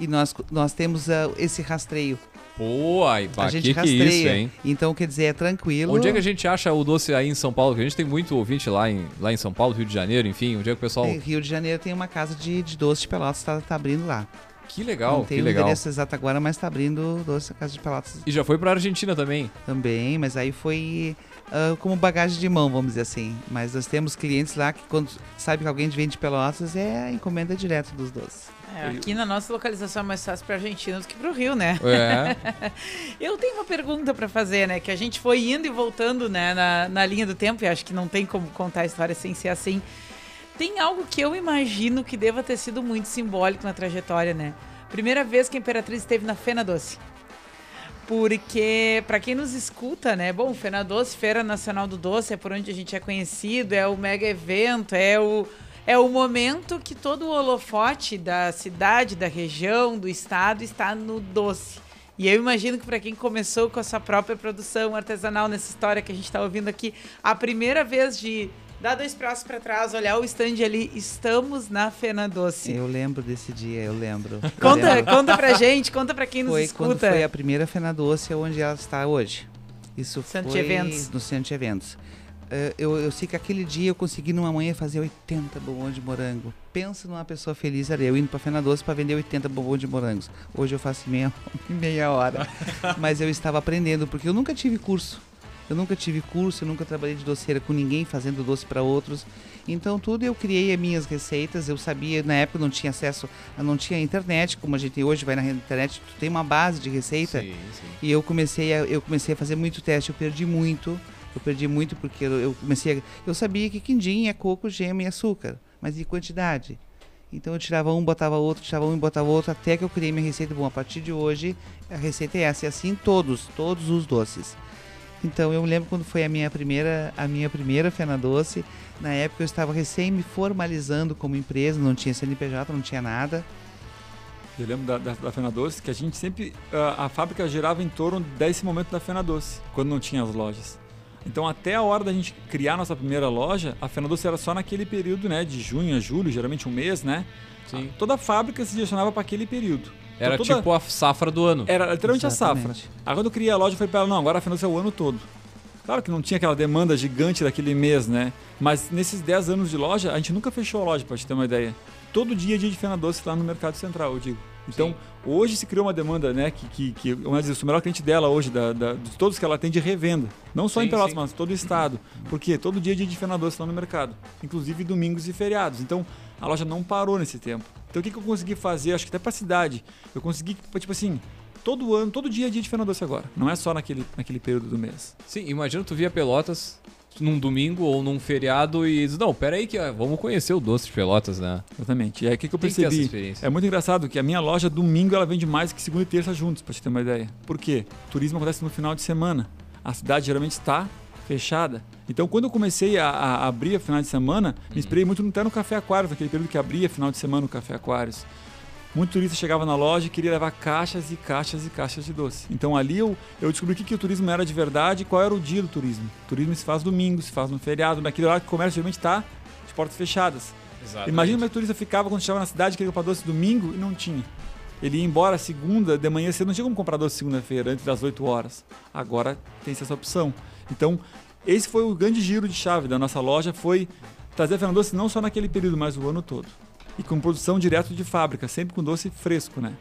E nós, nós temos ah, esse rastreio. Pô, ai, pá, a que gente que é isso, rastreia. hein? então, quer dizer, é tranquilo. Onde é que a gente acha o doce aí em São Paulo? Que a gente tem muito ouvinte lá em, lá em São Paulo, Rio de Janeiro, enfim. Onde é que o pessoal... Rio de Janeiro tem uma casa de, de doce de Pelotas, está tá abrindo lá. Que legal, não tem que o legal. endereço exato agora, mas está abrindo doce da casa de Pelotas E já foi pra Argentina também. também. Mas aí foi ah, como bagagem de mão, vamos dizer assim. Mas nós temos clientes lá que quando sabe que alguém vende de Pelotas, é a encomenda direta dos doces. É, aqui na nossa localização é mais fácil pra Argentina do que pro Rio, né? É. *laughs* Eu tenho uma pergunta pra fazer, né? Que a gente foi indo e voltando, né, na, na linha do tempo, e acho que não tem como contar a história sem ser assim. Tem algo que eu imagino que deva ter sido muito simbólico na trajetória, né? Primeira vez que a Imperatriz esteve na Fena Doce. Porque, pra quem nos escuta, né? Bom, Fena Doce, Feira Nacional do Doce, é por onde a gente é conhecido, é o mega evento, é o, é o momento que todo o holofote da cidade, da região, do estado está no doce. E eu imagino que para quem começou com a sua própria produção artesanal nessa história que a gente está ouvindo aqui, a primeira vez de dar dois passos para trás, olhar o stand ali, estamos na Fena Doce. Eu lembro desse dia, eu lembro. Eu Conta, lembro. conta pra gente, conta pra quem nos Foi quando escuta. foi a primeira Fena Doce onde ela está hoje. Isso Centro de foi eventos. no centro de eventos. Eh, eu, eu sei que aquele dia eu consegui numa manhã fazer 80 bombons de morango. Pensa numa pessoa feliz, era eu indo pra Fena Doce para vender 80 bombons de morangos. Hoje eu faço meia, *laughs* meia hora. *laughs* Mas eu estava aprendendo, porque eu nunca tive curso. Eu nunca tive curso, eu nunca trabalhei de doceira com ninguém fazendo doce para outros. Então tudo eu criei as minhas receitas, eu sabia, na época não tinha acesso, não tinha internet, como a gente hoje vai na internet, tu tem uma base de receita. Sim, sim. E eu comecei a, eu comecei a fazer muito teste, eu perdi muito. Eu perdi muito porque eu, comecei a, eu sabia que quindim é coco, gema e açúcar, mas e quantidade? Então eu tirava um, botava outro, tirava um e botava outro, até que eu criei minha receita. Bom, a partir de hoje a receita é essa, e assim todos, todos os doces. Então eu lembro quando foi a minha primeira, a minha primeira Fena Doce. Na época eu estava recém me formalizando como empresa, não tinha CNPJ, não tinha nada. Eu lembro da, da, da Fena Doce que a gente sempre. A, a fábrica girava em torno desse momento da Fena Doce, quando não tinha as lojas. Então, até a hora da gente criar nossa primeira loja, a Fena Doce era só naquele período, né? De junho a julho, geralmente um mês, né? Sim. Toda a fábrica se direcionava para aquele período. Então, Era toda- tipo a safra do ano. Era literalmente a safra. Exatamente. Aí quando eu criei a loja, eu falei pra ela, não, agora a Fena Doce é o ano todo. Claro que não tinha aquela demanda gigante daquele mês, né? Mas nesses 10 anos de loja, a gente nunca fechou a loja, pra te ter uma ideia. Todo dia é dia de Fena Doce lá no Mercado Central, eu digo. Então, Sim. hoje se criou uma demanda, né, que, que, que dizer, o melhor cliente dela hoje, da, da- de todos que ela tem de revenda. Não só Sim, em Pelotas, sim. mas todo o estado. Porque todo dia é dia de Fena Doce lá no mercado. Inclusive domingos e feriados. Então, a loja não parou nesse tempo. Então, o que, que eu consegui fazer? Acho que até pra cidade. Eu consegui, tipo assim, todo ano, todo dia é dia de Fena Doce agora. Não é só naquele, naquele período do mês. Sim, imagina tu via Pelotas num domingo ou num feriado e diz, não, pera aí que ó, vamos conhecer o doce de Pelotas, né? Exatamente. E aí o que, que eu Tem que percebi? experiência. É muito engraçado que a minha loja, domingo, ela vende mais que segunda e terça juntos, pra te ter uma ideia. Por quê? Turismo acontece no final de semana. A cidade geralmente está fechada. Então, quando eu comecei a, a abrir a final de semana, me inspirei muito até no Café Aquários, naquele período que abria final de semana o Café Aquários. Muito turista chegava na loja e queria levar caixas e caixas e caixas de doce. Então ali eu, eu descobri o que, que o turismo era de verdade e qual era o dia do turismo. O turismo se faz domingo, se faz no feriado, naquele horário que o comércio geralmente está de portas fechadas. Imagina como é o turista ficava quando chegava na cidade, queria comprar doce domingo e não tinha. Ele ia embora segunda, de manhã cedo, não tinha como comprar doce segunda-feira, antes das 8 horas. Agora tem essa opção. Então, esse foi o grande giro de chave da nossa loja, foi trazer a Fernando Doce não só naquele período, mas o ano todo. E com produção direto de fábrica, sempre com doce fresco, né?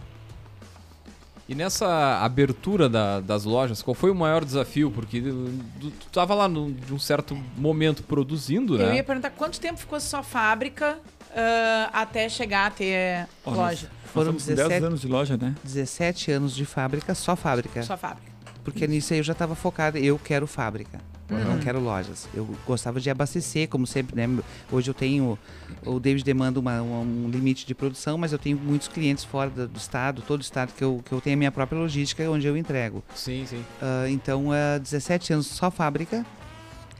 E nessa abertura da- das lojas, qual foi o maior desafio? Porque tu, tu tava lá num, de um certo momento produzindo, Eu né? ia perguntar quanto tempo ficou sua fábrica ah, até chegar a ter loja? Foram Nós estamos com 10 17 anos de loja, né? 17 anos de fábrica, só fábrica. Sua fábrica. Porque nisso aí eu já estava focado, eu quero fábrica. Eu não quero lojas. Eu gostava de abastecer, como sempre, né? Hoje eu tenho, o David demanda uma, um limite de produção, mas eu tenho muitos clientes fora do, do estado, todo o estado que eu, que eu tenho a minha própria logística, onde eu entrego. Sim, sim. Uh, então, uh, 17 anos só fábrica,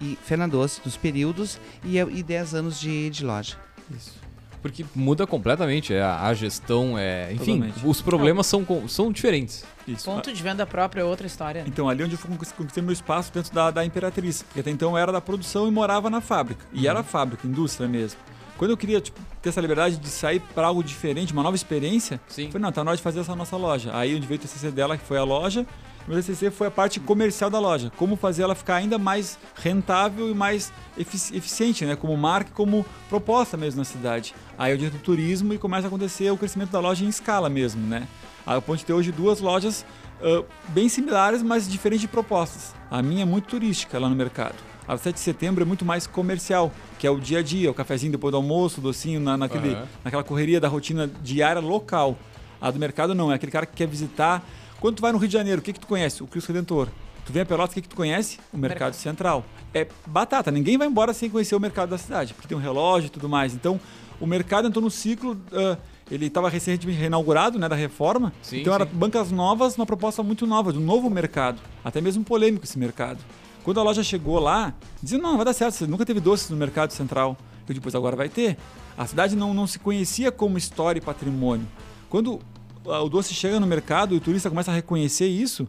e Fernandoce nos períodos, e, e 10 anos de, de loja. Isso. Porque muda completamente é, a, gestão, é, enfim, Totalmente. os problemas são, são diferentes. Isso. Ponto de venda próprio é outra história. né? Então, ali onde eu fui- conquistei meu espaço dentro da, da Imperatriz. Porque até então eu era da produção e morava na fábrica. E era fábrica, indústria mesmo. Quando eu queria tipo, ter essa liberdade de sair para algo diferente, uma nova experiência, Sim. falei, não, tá na hora de fazer essa nossa loja. Aí onde veio o TCC dela, que foi a loja, o meu TCC foi a parte comercial da loja. Como fazer ela ficar ainda mais rentável e mais efici- eficiente, né? Como marca e como proposta mesmo na cidade. Aí eu dentro do turismo e começa a acontecer o crescimento da loja em escala mesmo, né? A ponto de ter hoje duas lojas ah, bem similares, mas diferentes de propostas. A minha é muito turística lá no mercado. A 7 de setembro é muito mais comercial, que é o dia a dia, o cafezinho depois do almoço, o docinho na, naquele, Aham. naquela correria da rotina diária local. A do mercado não, é aquele cara que quer visitar. Quando tu vai no Rio de Janeiro, o que, que tu conhece? O Cristo Redentor. Tu vem a Pelotas, o que, que tu conhece? O mercado, Mercado. Central. É batata, ninguém vai embora sem conhecer o mercado da cidade, porque tem um relógio e tudo mais. Então, o mercado entrou no ciclo. ah, ele estava recentemente reinaugurado, né, da reforma. Sim, então, era sim. bancas novas, uma proposta muito nova, de um novo mercado. Até mesmo polêmico esse mercado. Quando a loja chegou lá, diziam, não, vai dar certo, você nunca teve doces no mercado central. Eu depois agora vai ter. A cidade não, não se conhecia como história e patrimônio. Quando ah, o doce chega no mercado e o turista começa a reconhecer isso,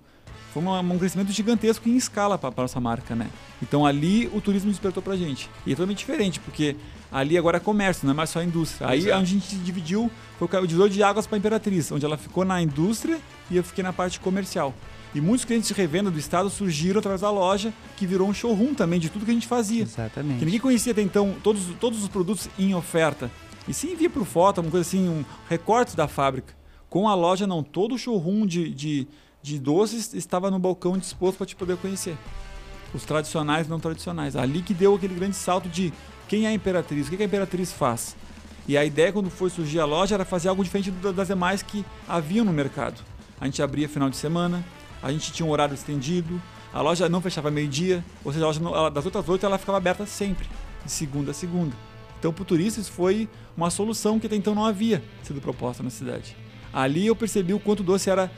foi uma- um crescimento gigantesco em escala para a nossa marca, né? Então ali o turismo despertou pra gente. E é totalmente diferente, porque ali agora é comércio, não é mais só indústria. Aí é. a gente dividiu, foi o divisor de águas para Imperatriz, onde ela ficou na indústria e eu fiquei na parte comercial. E muitos clientes de revenda do estado surgiram através da loja, que virou um showroom também de tudo que a gente fazia. Que Exatamente. ninguém conhecia até então todos, todos os produtos em oferta. E sim via por foto, uma coisa assim, um recortes da fábrica. Com a loja não, todo o showroom de, de, de doces estava no balcão disposto para te poder conhecer. Os tradicionais e não tradicionais. Ali que deu aquele grande salto de quem é a Imperatriz, o que a Imperatriz faz. E a ideia quando foi surgir a loja era fazer algo diferente da- das demais que haviam no mercado. A gente abria final de semana, a gente tinha um horário estendido, a loja não fechava meio-dia, ou seja, a loja ela- das outras oito ela ficava aberta sempre, de segunda a segunda. Então, para o turista, isso foi uma solução que até então não havia sido proposta na cidade. Ali eu percebi o quanto o doce era,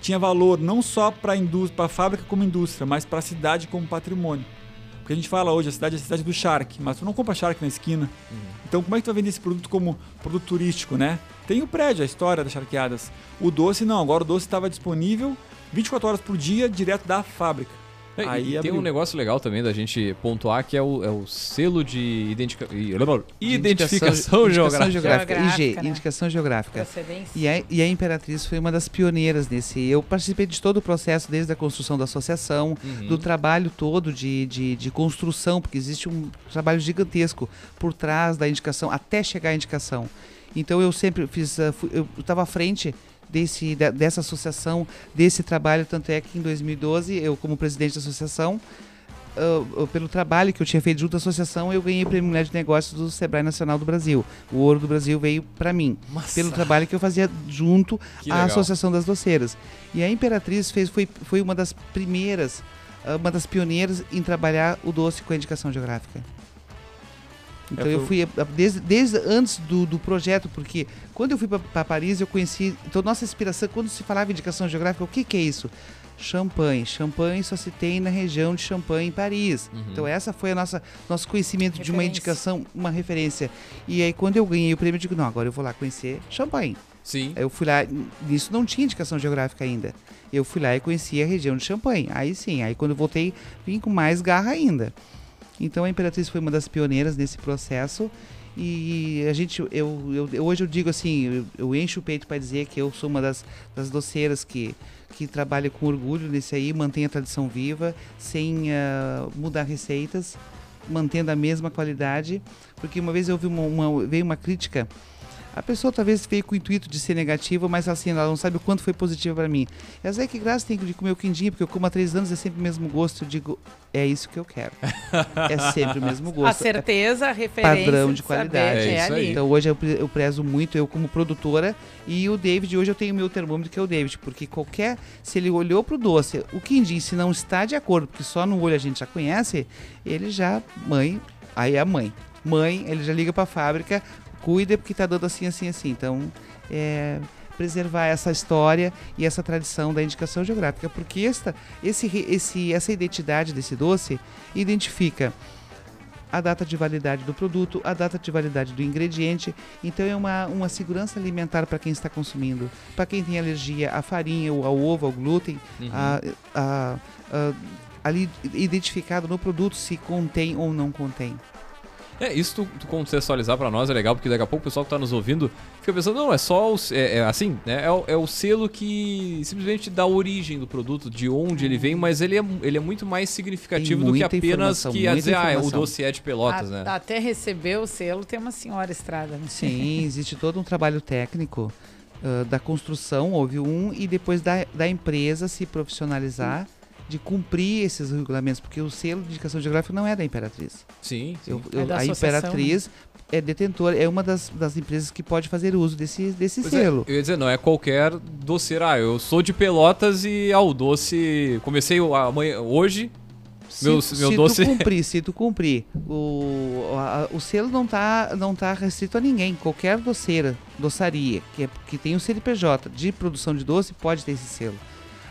tinha valor não só para a fábrica como indústria, mas para a cidade como patrimônio. Porque a gente fala hoje, a cidade é a cidade do Shark, mas tu não compra Shark na esquina. Então, como é que tu vai vender esse produto como produto turístico, né? Tem o prédio, a história das charqueadas. O doce não, agora o doce estava disponível 24 horas por dia, direto da fábrica. É, Aí tem um negócio legal também da gente pontuar que é o, é o selo de identica... e- identificação, geográfica. Geográfica, IG, né? indicação geográfica. E a, e a Imperatriz foi uma das pioneiras nesse. Eu participei de todo o processo, desde a construção da associação, Uhum. do trabalho todo de, de, de construção, porque existe um trabalho gigantesco por trás da indicação, até chegar à indicação. Então eu sempre fiz, fui- eu estava à frente desse, da- dessa associação, desse trabalho, tanto é que em 2012, eu como presidente da associação, ah, pelo trabalho que eu tinha feito junto à associação, eu ganhei o Prêmio Mulher de Negócios do Sebrae Nacional do Brasil. O Ouro do Brasil veio para mim Nossa, pelo trabalho que eu fazia junto que à legal. Associação das Doceiras. E a Imperatriz fez, foi, foi uma das primeiras, ah, uma das pioneiras em trabalhar o doce com a indicação geográfica. Então É, eu foi- fui ah, desde, desde antes do, do projeto, porque quando eu fui para Paris eu conheci. Então nossa inspiração, quando se falava indicação geográfica, o que, que é isso? Champanhe. Champanhe só se tem na região de Champagne, em Paris. Uhum. Então essa foi a nossa nosso conhecimento de uma Referência. indicação, uma referência. E aí quando eu ganhei o prêmio, eu digo, não, agora eu vou lá conhecer Champagne. Sim. Eu fui lá, nisso não tinha indicação geográfica ainda. Eu fui lá e conheci a região de Champagne. Aí sim, aí quando eu voltei, vim com mais garra ainda. Então a Imperatriz foi uma das pioneiras nesse processo. E a gente, eu, eu- hoje eu digo assim, eu, eu encho o peito para dizer que eu sou uma das, das doceiras que, que trabalha com orgulho nesse aí, mantém a tradição viva, sem ah, mudar receitas, mantendo a mesma qualidade. Porque uma vez eu vi uma, uma- veio uma crítica A pessoa talvez veio com o intuito de ser negativa, mas assim, ela não sabe o quanto foi positivo para mim. E às vezes que graça tem de comer o quindim, porque eu como há três anos, é sempre o mesmo gosto. Eu digo, é isso que eu quero. é sempre o mesmo *laughs* gosto. A certeza, a referência. Padrão de qualidade. É isso aí. ali. Então hoje eu, pre- eu prezo muito, eu como produtora, e o David, hoje eu tenho o meu termômetro, que é o David, porque qualquer. Se ele olhou pro doce, o quindim, se não está de acordo, porque só no olho a gente já conhece, ele já. Mãe, aí é a mãe. Mãe, ele já liga pra fábrica, cuida porque tá dando assim, assim, assim. Então, é. Preservar essa história e essa tradição da indicação geográfica, porque esta, esse, esse, essa identidade desse doce identifica a data de validade do produto, a data de validade do ingrediente. Então é uma, uma segurança alimentar para quem está consumindo. Para quem tem alergia à farinha, ou ao ovo, ao glúten, Uhum. a- a- a- ali identificado no produto se contém ou não contém. É, isso tu, tu contextualizar pra nós é legal, porque daqui a pouco o pessoal que tá nos ouvindo fica pensando, não, é só o, é, é assim, né? É, o- é o selo que simplesmente dá a origem do produto, de onde ele vem, mas ele é, ele é muito mais significativo do que apenas que muita dizer, ah, é, o doce é de pelotas, A- né? Até receber o selo tem uma senhora estrada, né? Sim, existe todo um trabalho técnico ah, da construção, houve um, e depois da, da empresa se profissionalizar de cumprir esses regulamentos, porque o selo de indicação geográfica não é da Imperatriz. Sim, sim. Eu- É eu- da a Imperatriz é detentora, é uma das, das empresas que pode fazer uso desse, desse Pois é, selo. eu ia dizer, não é qualquer doceiro. Ah, eu sou de Pelotas e ah, o doce. Comecei amanhã, hoje. Meu, se, meu se doce. tu cumprir, se tu cumprir, o, a- o selo não tá, não tá restrito a ninguém. Qualquer doceira, doçaria, que, é, que tem o CNPJ de produção de doce, pode ter esse selo.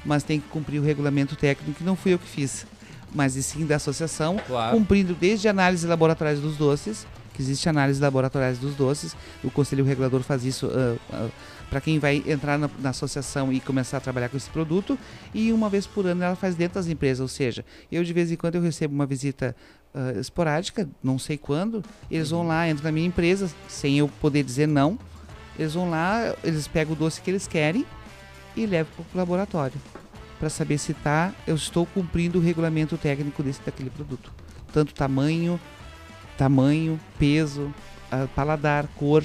Mas tem que cumprir o regulamento técnico, que não fui eu que fiz. Mas e sim da associação, Claro. cumprindo desde análise laboratoriais dos doces, que existe análise laboratoriais dos doces, o Conselho Regulador faz isso para quem vai entrar na, na associação e começar a trabalhar com esse produto, e uma vez por ano ela faz dentro das empresas, ou seja, eu de vez em quando eu recebo uma visita ah, esporádica, não sei quando, eles vão lá, entram na minha empresa, sem eu poder dizer não, eles vão lá, eles pegam o doce que eles querem e levam para o laboratório para saber se tá, eu estou cumprindo o regulamento técnico desse daquele produto. Tanto tamanho, tamanho, peso, paladar, cor.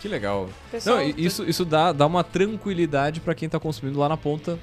Que legal. Pessoal, Não, isso, isso dá, dá uma tranquilidade pra quem tá consumindo lá na ponta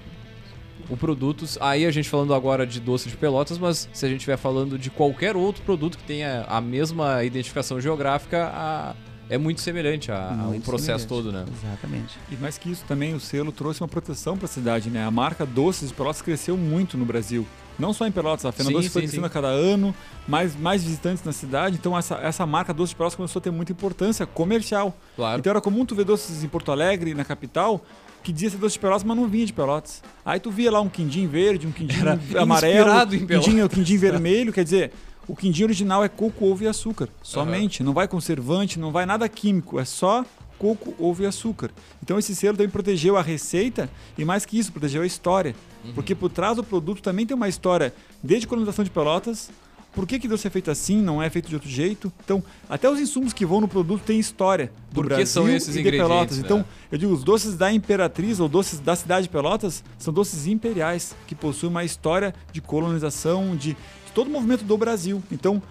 o produto. Aí a gente falando agora de doce de pelotas, mas se a gente estiver falando de qualquer outro produto que tenha a mesma identificação geográfica, a- é muito semelhante a- ao processo semelhante. todo, né? Exatamente. E mais que isso também, o selo trouxe uma proteção para a cidade, né? A marca Doces de Pelotas cresceu muito no Brasil. Não só em Pelotas, a Fena Sim, Doce foi sim, crescendo sim. a cada ano, mais, mais visitantes na cidade, então essa, essa marca Doces de Pelotas começou a ter muita importância comercial. Claro. Então era comum tu ver doces em Porto Alegre, na capital, que dizia ser doce de Pelotas, mas não vinha de Pelotas. Aí tu via lá um quindim verde, um quindim Era amarelo, inspirado em Pelotas. quindim, o *laughs* quindim vermelho, quer dizer, o quindim original é coco, ovo e açúcar, somente. Não vai conservante, não vai nada químico, é só coco, ovo e açúcar. Então esse selo também protegeu a receita e mais que isso, protegeu a história. Porque por trás do produto também tem uma história, desde a colonização de Pelotas, por que, que doce é feito assim, não é feito de outro jeito. Então, até os insumos que vão no produto têm história do Por que Brasil são esses e de Pelotas. né? Então, eu digo, os doces da Imperatriz ou doces da cidade de Pelotas são doces imperiais, que possuem uma história de colonização, de todo o movimento do Brasil. Então,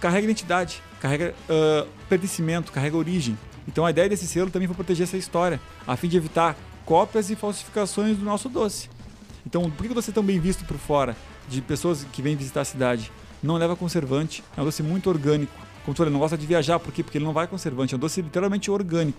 carrega identidade, carrega ah, pertencimento, carrega origem. Então, a ideia desse selo também foi proteger essa história, a fim de evitar cópias e falsificações do nosso doce. Então, por que doce é tão bem visto por fora, de pessoas que vêm visitar a cidade? Não leva conservante, é um doce muito orgânico. Como tu falou, ele não gosta de viajar, por quê? Porque ele não vai conservante, é um doce literalmente orgânico.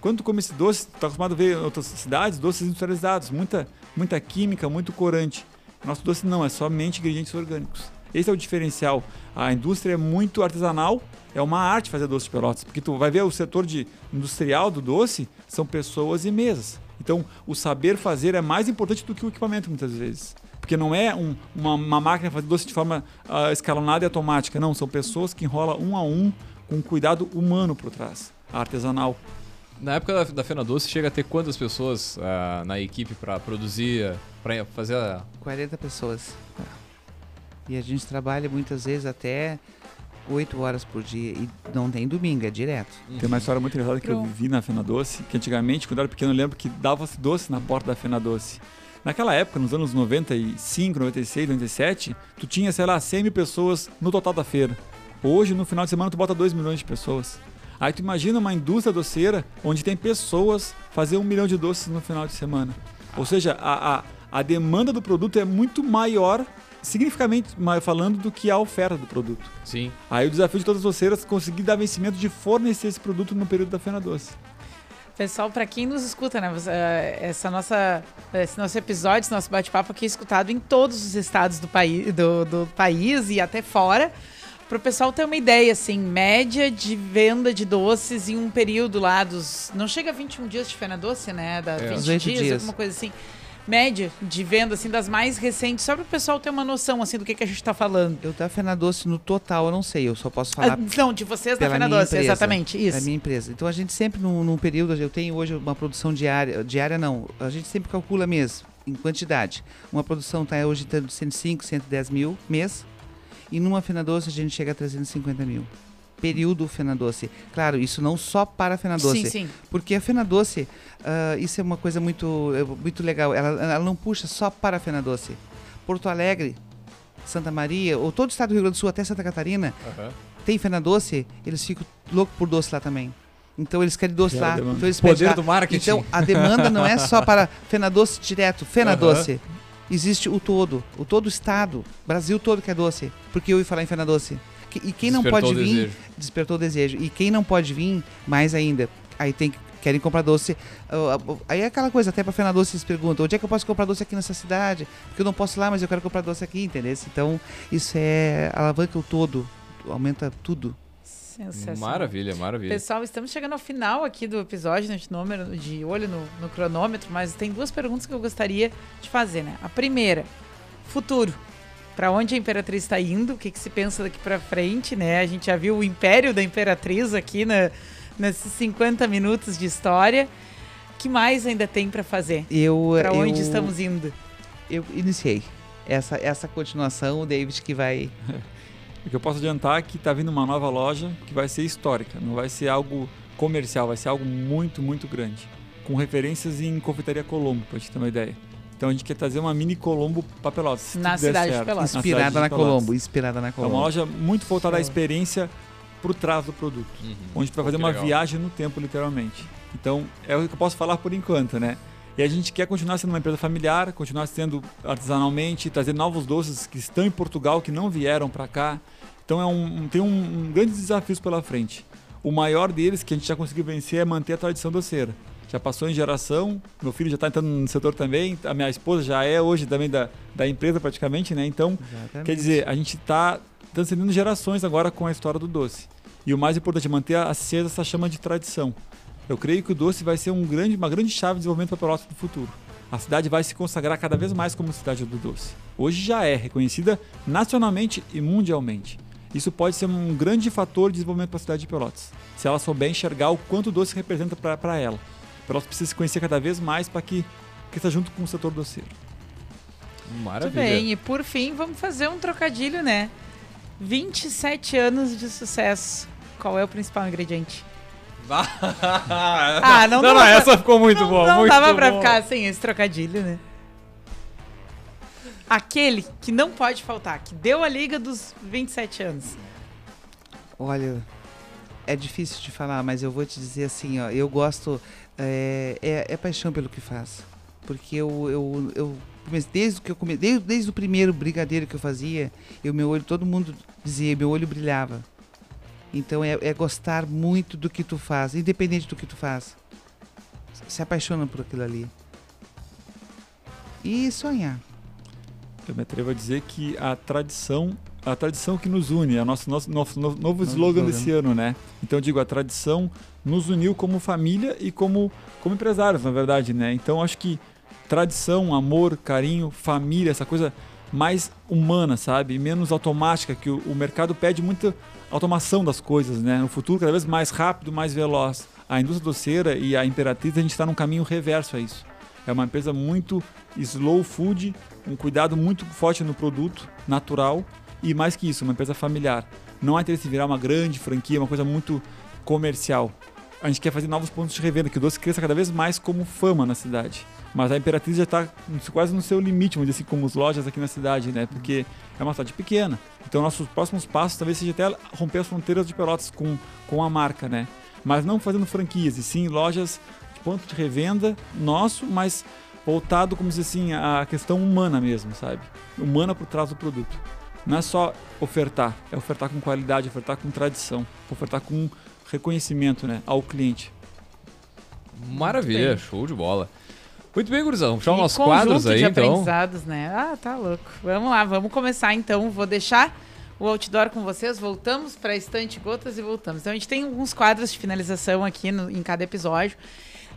Quando tu come esse doce, tu tá acostumado a ver em outras cidades doces industrializados, muita, muita química, muito corante. Nosso doce não, é somente ingredientes orgânicos. Esse é o diferencial. A indústria é muito artesanal, é uma arte fazer doce de pelotas, porque tu vai ver o setor de industrial do doce são pessoas e mesas. Então, o saber fazer é mais importante do que o equipamento muitas vezes. Porque não é um- uma, uma máquina fazer doce de forma ah, escalonada e automática, não, são pessoas que enrolam um a um com um cuidado humano por trás, artesanal. Na época da, da Fena Doce, chega a ter quantas pessoas ah, na equipe pra produzir, pra fazer a... 40 pessoas. E a gente trabalha muitas vezes até 8 horas por dia. E não tem domingo, é direto. Tem uma história muito engraçada que eu vivi na Fena Doce, que antigamente, quando eu era pequeno, eu lembro que dava-se doce na porta da Fena Doce. Naquela época, nos anos 95, 96, 97, tu tinha, sei lá, 100 mil pessoas no total da feira. Hoje, no final de semana, tu bota 2 milhões de pessoas. Aí tu imagina uma indústria doceira onde tem pessoas fazer um milhão de doces no final de semana. Ou seja, a, a, a demanda do produto é muito maior, significativamente mais falando, do que a oferta do produto. Sim. Aí o desafio de todas as doceiras é conseguir dar vencimento de fornecer esse produto no período da Feira Doce. Pessoal, para quem nos escuta, né? eh, Essa nossa, esse nosso episódio, esse nosso bate-papo aqui é escutado em todos os estados do, país do, do país e até fora. Para o pessoal ter uma ideia, assim, média de venda de doces em um período lá dos. Não chega a 21 dias de Fena Doce, né? Da 20 18 dias, dias. alguma coisa assim. Média de venda, assim, das mais recentes, só para o pessoal ter uma noção, assim, do que, que a gente está falando. Eu da Fena Doce no total, eu não sei, eu só posso falar Ah, não, de vocês da Fena Doce, empresa, exatamente, da isso. minha empresa. Então a gente sempre num, num período, eu tenho hoje uma produção diária, diária não, a gente sempre calcula mês, em quantidade. Uma produção está hoje entre 105, 110 mil mês, e numa Fena Doce a gente chega a 350 mil. Período Fena Doce. Claro, isso não só para a Fena Doce. Sim, sim. Porque a Fena Doce, ah, isso é uma coisa muito, é muito legal. Ela, ela não puxa só para a Fena Doce. Porto Alegre, Santa Maria, ou todo o estado do Rio Grande do Sul, até Santa Catarina, tem Fena Doce, eles ficam loucos por doce lá também. Então eles querem doce Que lá. Então eles pedem Poder lá. do marketing. Então a demanda não é só para Fena Doce direto, Fena Aham. Doce. Existe o todo, o todo o estado, Brasil todo que é doce. Porque eu ia falar em Fena Doce. Que- E quem não pode vir, desejo. despertou o desejo. E quem não pode vir, mais ainda, aí tem que querem comprar doce. Ah, ah, Aí é aquela coisa, até pra Fena Doce eles perguntam, onde é que eu posso comprar doce aqui nessa cidade? Porque eu não posso ir lá, mas eu quero comprar doce aqui, entendeu? Então, isso é alavanca o todo, aumenta tudo. Sensacional. Maravilha, maravilha. Pessoal, estamos chegando ao final aqui do episódio, né, de número de olho no, no cronômetro, mas tem duas perguntas que eu gostaria de fazer, né? A primeira, futuro. Para onde a Imperatriz está indo? O que, que se pensa daqui para frente, né? A gente já viu o império da Imperatriz aqui na, nesses 50 minutos de história. O que mais ainda tem para fazer? Eu, Para onde eu- estamos indo? Eu iniciei. Essa, essa continuação, o David que vai. *laughs* O que eu posso adiantar é que está vindo uma nova loja que vai ser histórica, não vai ser algo comercial, vai ser algo muito, muito grande. Com referências em Confeitaria Colombo, pra gente ter uma ideia. Então a gente quer trazer uma mini Colombo para Pelotas. se Na cidade de certo. Pelotas. Na Inspirada cidade na de Pelotas. Colombo. Inspirada na É uma Colombo. loja muito voltada à experiência por trás do produto. Uhum. Onde Pô, fazer uma legal. viagem no tempo, literalmente. Então, é o que eu posso falar por enquanto, né? E a gente quer continuar sendo uma empresa familiar, continuar sendo artesanalmente, trazer novos doces que estão em Portugal, que não vieram para cá. Então, é um, tem um, um grandes desafios pela frente. O maior deles, que a gente já conseguiu vencer, é manter a tradição doceira. Já passou em geração, meu filho já está entrando no setor também, a minha esposa já é hoje também da, da empresa praticamente, né? Então, Exatamente. Quer dizer, a gente está transcendendo gerações agora com a história do doce. E o mais importante é manter acesa essa chama de tradição. Eu creio que o doce vai ser um grande, uma grande chave de desenvolvimento para Pelotas do futuro. A cidade vai se consagrar cada vez mais como cidade do doce. Hoje já é reconhecida nacionalmente e mundialmente. Isso pode ser um grande fator de desenvolvimento para a cidade de Pelotas, se ela souber enxergar o quanto o doce representa para ela. Pelotas precisa se conhecer cada vez mais para que que está junto com o setor doceiro. Muito Maravilha. bem, e por fim, vamos fazer um trocadilho, né? 27 anos de sucesso. Qual é o principal ingrediente? *laughs* ah, não não, dava pra- essa ficou muito não boa. não muito dava pra bom. ficar sem esse trocadilho, né? Aquele que não pode faltar, que deu a liga dos 27 anos. Olha, é difícil de falar, mas eu vou te dizer assim, ó, eu gosto, é, é, é paixão pelo que faço. Porque eu, eu, eu comecei- desde que eu come, desde, desde o primeiro brigadeiro que eu fazia, eu, meu olho, todo mundo dizia, meu olho brilhava. Então é, é gostar muito do que tu faz, independente do que tu faz. Se apaixona por aquilo ali. E sonhar. Eu me atrevo a dizer que a tradição, a tradição que nos une, é o nosso, nosso, nosso novo, novo slogan slogan. desse ano, né? Então eu digo, a tradição nos uniu como família e como, como empresários, na verdade, né? Então acho que tradição, amor, carinho, família, essa coisa mais humana, sabe? Menos automática, que o, o mercado pede muita automação das coisas, né? No futuro, cada vez mais rápido, mais veloz. A indústria doceira e a Imperatriz, a gente está num caminho reverso a isso. É uma empresa muito slow food, um cuidado muito forte no produto natural e mais que isso, uma empresa familiar. Não há interesse em virar uma grande franquia, uma coisa muito comercial. A gente quer fazer novos pontos de revenda, que o doce cresça cada vez mais como fama na cidade. Mas a Imperatriz já está quase no seu limite, vamos dizer assim, como as lojas aqui na cidade, né? Porque é uma cidade pequena. Então nossos próximos passos talvez seja até romper as fronteiras de Pelotas com, com a marca, né? mas não fazendo franquias, e sim lojas de ponto de revenda nosso, mas voltado, como dizer assim, à questão humana mesmo, sabe? Humana por trás do produto. Não é só ofertar, é ofertar com qualidade, ofertar com tradição, ofertar com reconhecimento né, ao cliente. Maravilha, show de bola. Muito bem, gurizão. Vamos puxar conjunto quadros aí, de então. aprendizados, né? Ah, tá louco. Vamos lá, vamos começar então. Vou deixar o outdoor com vocês. Voltamos para a estante gotas e voltamos. Então a gente tem alguns quadros de finalização aqui no- em cada episódio.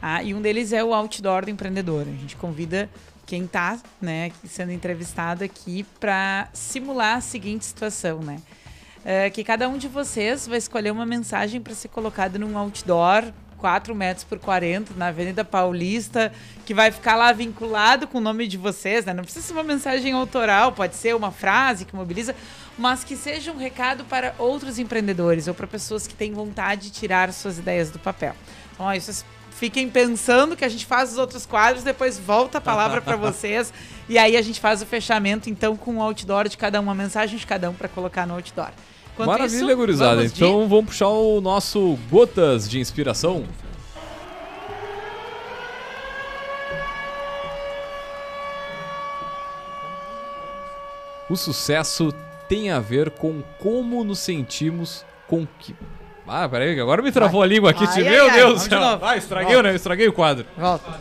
Ah, e um deles é o outdoor do empreendedor. A gente convida quem está né, sendo entrevistado aqui para simular a seguinte situação, né? É, que cada um de vocês vai escolher uma mensagem para ser colocada num outdoor 4 metros por 40 na Avenida Paulista, que vai ficar lá vinculado com o nome de vocês, né? Não precisa ser uma mensagem autoral, pode ser uma frase que mobiliza, mas que seja um recado para outros empreendedores ou para pessoas que têm vontade de tirar suas ideias do papel. Então, ó, vocês fiquem pensando que a gente faz os outros quadros, depois volta a palavra para *laughs* vocês e aí a gente faz o fechamento então com o outdoor de cada um, uma mensagem de cada um para colocar no outdoor. Enquanto Maravilha, isso, gurizada. vamos de- Então vamos puxar o nosso Gotas de Inspiração. O sucesso tem a ver com como nos sentimos com que. Ah, peraí, agora me travou a língua aqui. Ai, Meu ai, Deus do céu. Ah, estraguei, né? Estraguei o quadro. Volta.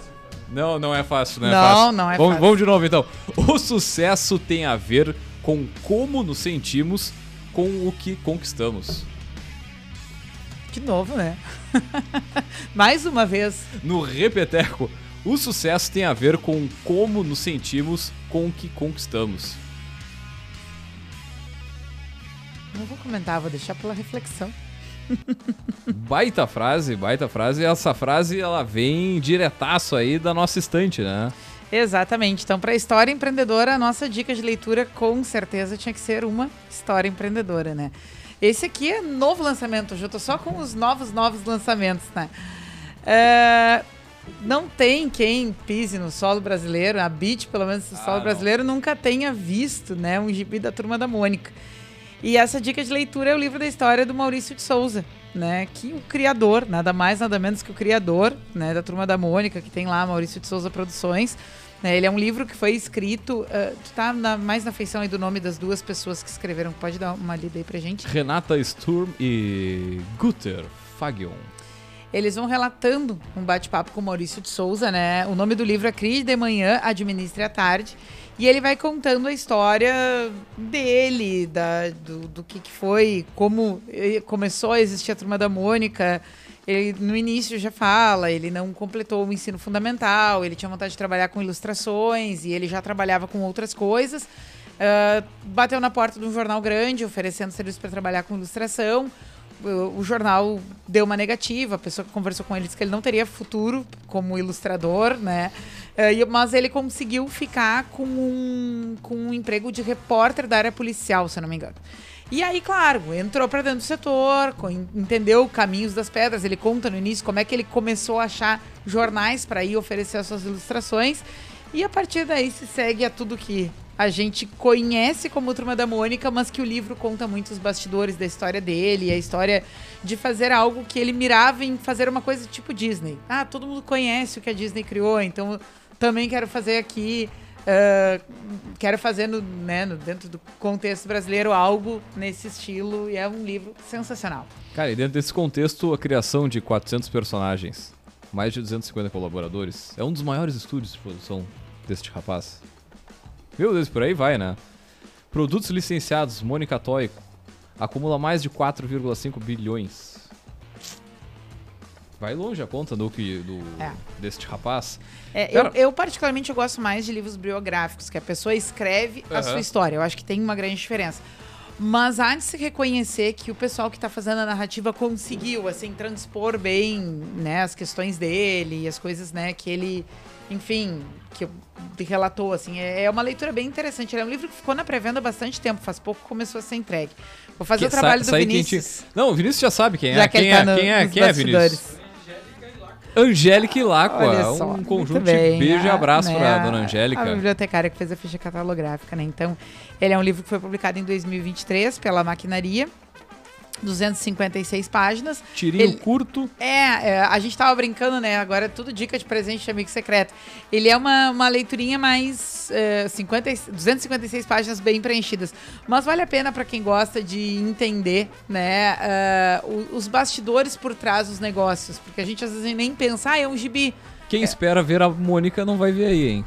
Não, não é fácil, não é Não, fácil. não é vamos, fácil. Vamos de novo então. O sucesso tem a ver com como nos sentimos com o que conquistamos. De novo, né? *laughs* Mais uma vez. No repeteco, o sucesso tem a ver com como nos sentimos com o que conquistamos. Não vou comentar, vou deixar pela reflexão. *laughs* Baita frase, baita frase. Essa frase ela vem diretaço aí da nossa estante, né? Exatamente. Então, para a história empreendedora, a nossa dica de leitura com certeza tinha que ser uma história empreendedora, né? Esse aqui é novo lançamento, eu tô só com os novos, novos lançamentos, né? É, não tem quem pise no solo brasileiro, habite pelo menos no Ah, solo não. brasileiro, nunca tenha visto, né, um gibi da Turma da Mônica. E essa dica de leitura é o livro da história do Maurício de Souza, né? Que o criador, nada mais, nada menos que o criador, né, da Turma da Mônica, que tem lá Maurício de Souza Produções. né, ele é um livro que foi escrito. tu tá na- mais na feição aí do nome das duas pessoas que escreveram. Pode dar uma lida aí pra gente? Renata Sturm e Guter Fagion. Eles vão relatando um bate-papo com o Maurício de Souza, né? O nome do livro é Crise de Manhã, Administre à Tarde. E ele vai contando a história dele, da, do, do que, que foi, como eh, começou a existir a Turma da Mônica. Ele, no início, já fala, ele não completou o ensino fundamental, ele tinha vontade de trabalhar com ilustrações e ele já trabalhava com outras coisas. Ah, bateu na porta de um jornal grande, oferecendo serviço para trabalhar com ilustração o, o jornal deu uma negativa, a pessoa que conversou com ele disse que ele não teria futuro como ilustrador, né? E- mas ele conseguiu ficar com um, com um emprego de repórter da área policial, se eu não me engano. E aí, claro, entrou para dentro do setor, entendeu caminhos das pedras. Ele conta no início como é que ele começou a achar jornais para ir oferecer as suas ilustrações. E a partir daí se segue a tudo que a gente conhece como Turma da Mônica, mas que o livro conta muitos bastidores da história dele, a história de fazer algo que ele mirava em fazer uma coisa tipo Disney. Ah, todo mundo conhece o que a Disney criou, então também quero fazer aqui. ah, quero fazer no, né, no- dentro do contexto brasileiro algo nesse estilo e é um livro sensacional. Cara, e dentro desse contexto, a criação de 400 personagens, mais de 250 colaboradores, é um dos maiores estúdios de produção deste rapaz. Meu Deus, por aí vai, né? Produtos licenciados, Mônica Toy, acumula mais de 4,5 bilhões. Vai longe a conta do que do É. deste rapaz. É, Cara- eu, eu, particularmente, eu gosto mais de livros biográficos, que a pessoa escreve a sua história. Eu acho que tem uma grande diferença. Mas há de se reconhecer que o pessoal que está fazendo a narrativa conseguiu, assim, transpor bem, né, as questões dele e as coisas, né, que ele, enfim, que relatou, assim. É é uma leitura bem interessante. Ele é um livro que ficou na pré-venda há bastante tempo, faz pouco que começou a ser entregue. Vou fazer Que- o trabalho sa- do Vinícius. quentinho. Não, o Vinícius já sabe quem é. Já que quem ele tá é, no- quem é, quem é, Vinícius? Angélica e Lacqua, Olha só, um conjunto bem. de beijo e A- abraço né, pra dona A Angélica. bibliotecária que fez a ficha catalográfica, né? Então, ele é um livro que foi publicado em 2023 pela Maquinaria. 256 páginas. Tirinho Ele- curto. É, é, a gente tava brincando, né? Agora é tudo dica de presente de amigo secreto. Ele é uma, uma leiturinha mais é, 50, e- 256 páginas bem preenchidas. Mas vale a pena pra quem gosta de entender, né? é, os bastidores por trás dos negócios. Porque a gente às vezes nem pensa, ah, é um gibi. Quem espera ver a Mônica não vai ver aí, hein?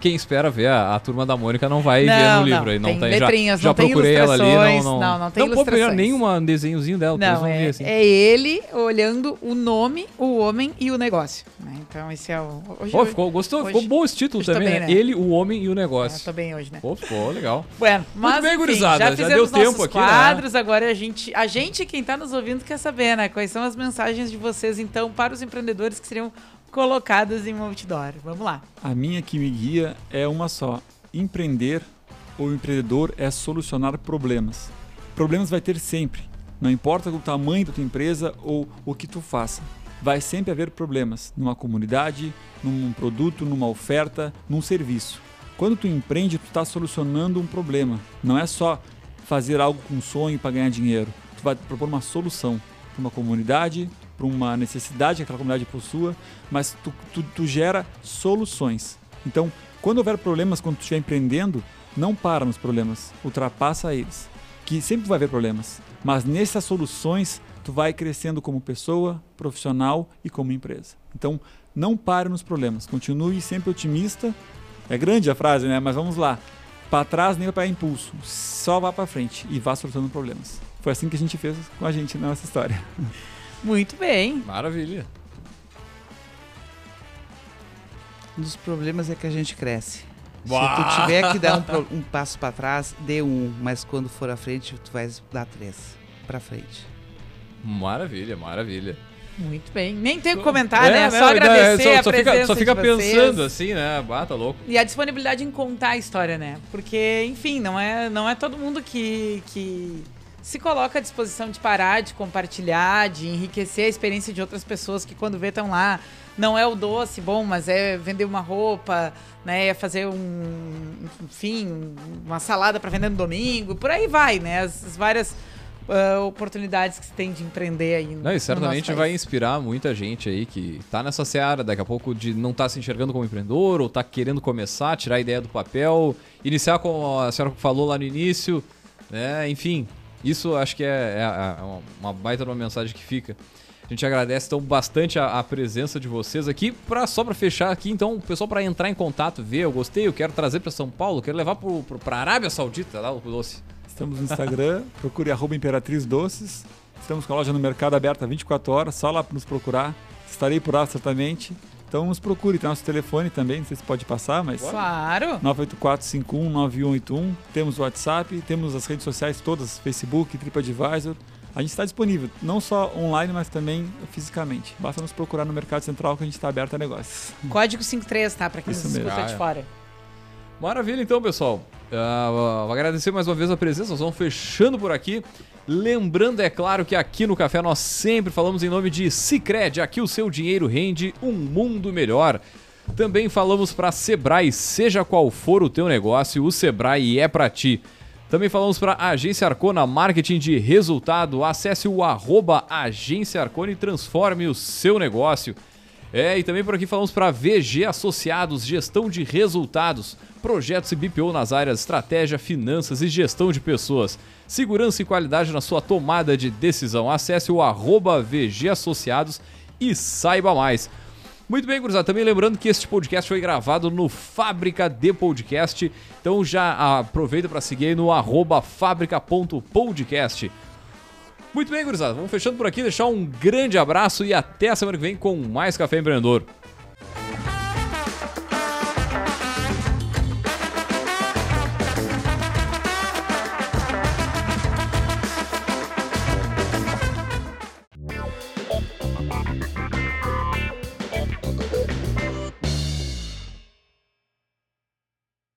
Quem espera ver a, a turma da Mônica não vai ver Hum? Não, no livro não, aí. Não tem tem, letrinhas, já, já não tem procurei ela ali. Não, não, não, não tem Não ilustrações. nenhum desenhozinho dela. Não, é, assim. é ele olhando o nome, o homem e o negócio. né? Então esse é o. Hoje Pô, ficou, gostou, hoje- ficou bom esse título tá também, bem, né? né? Ele, o homem e o É, negócio. tô bem hoje, né? Pô, ficou legal. Bueno, mas bem, enfim, gurizada, já já deu tempo aqui, né? quadros, agora a gente, a gente, quem tá nos ouvindo, quer saber, né? Quais são as mensagens de vocês, então, para os empreendedores que seriam colocadas em outdoor. Vamos lá. A minha que me guia é uma só. Empreender ou empreendedor é solucionar problemas. Problemas vai ter sempre. Não importa o tamanho da tua empresa ou o que tu faça. Vai sempre haver problemas numa comunidade, num produto, numa oferta, num serviço. Quando tu empreende, tu está solucionando um problema. Não é só fazer algo com sonho para ganhar dinheiro. Tu vai propor uma solução para uma comunidade, para uma necessidade que aquela comunidade possua, mas tu, tu, tu gera soluções. Então, quando houver problemas, quando tu estiver empreendendo, não para nos problemas, ultrapassa eles. Que sempre vai haver problemas, mas nessas soluções tu vai crescendo como pessoa, profissional e como empresa. Então, não pare nos problemas, continue sempre otimista. É grande a frase, né? Mas vamos lá. Para trás nem para impulso, só vá para frente e vá solucionando problemas. Foi assim que a gente fez com a gente na nossa história. *laughs* Muito bem. Maravilha. Um dos problemas é que a gente cresce. Uau! Se tu tiver que dar um, *laughs* um passo para trás, dê um, mas quando for à frente, tu vai dar três para frente. Maravilha, maravilha. Muito bem. Nem tem o que comentar, É, né? né, Só agradecer só, a só presença fica, só fica de vocês. pensando assim, né? Bata louco. E a disponibilidade em contar a história, né? Porque, enfim, não é, não é todo mundo que, que se coloca à disposição de parar, de compartilhar, de enriquecer a experiência de outras pessoas que quando vê estão lá. Não é o doce bom, mas é vender uma roupa, né? É fazer um, enfim, uma salada para vender no domingo. Por aí vai, né? As, as várias ah, oportunidades que se tem de empreender aí. no- Não, e certamente vai inspirar muita gente aí que tá nessa seara daqui a pouco de não estar se enxergando como empreendedor ou tá querendo começar, tirar a ideia do papel, iniciar como a senhora falou lá no início, né? Enfim, isso acho que é, é- é uma- baita uma mensagem que fica. A gente agradece então bastante a, a presença de vocês aqui. Pra, só para fechar aqui, então, o pessoal para entrar em contato, ver, eu gostei, eu quero trazer para São Paulo, quero levar pro, pra Arábia Saudita lá o doce. Estamos no Instagram, *laughs* procure arroba Imperatriz Doces. Estamos com a loja no mercado aberta 24 horas, só lá para nos procurar. Estarei por lá certamente. Então nos procure, tem nosso telefone também, não sei se pode passar, mas Claro. 984-51-9181. Temos o WhatsApp, temos as redes sociais todas, Facebook, TripAdvisor. A gente está disponível, não só online, mas também fisicamente. Basta nos procurar no Mercado Central que a gente está aberto a negócios. Código 53, tá? Pra quem Isso nos mesmo. escuta Ah, de é. fora. Maravilha, então, pessoal. Ah, vou agradecer mais uma vez a presença. Nós vamos fechando por aqui. Lembrando, é claro, que aqui no Café nós sempre falamos em nome de Cicred. Aqui o seu dinheiro rende um mundo melhor. Também falamos para Sebrae, seja qual for o teu negócio, o Sebrae é para ti. Também falamos para Agência Arcona Marketing de Resultado. Acesse o arroba Agência Arcona e transforme o seu negócio. É, e também por aqui falamos para VG Associados, gestão de resultados, projetos e BPO nas áreas estratégia, finanças e gestão de pessoas. Segurança e qualidade na sua tomada de decisão. Acesse o arroba VG Associados e saiba mais. Muito bem, gurizada. Também lembrando que este podcast foi gravado no Fábrica de Podcast. Então já aproveita para seguir aí no arroba fábrica.podcast. Muito bem, gurizada. Vamos fechando por aqui, deixar um grande abraço e até a semana que vem com mais Café Empreendedor.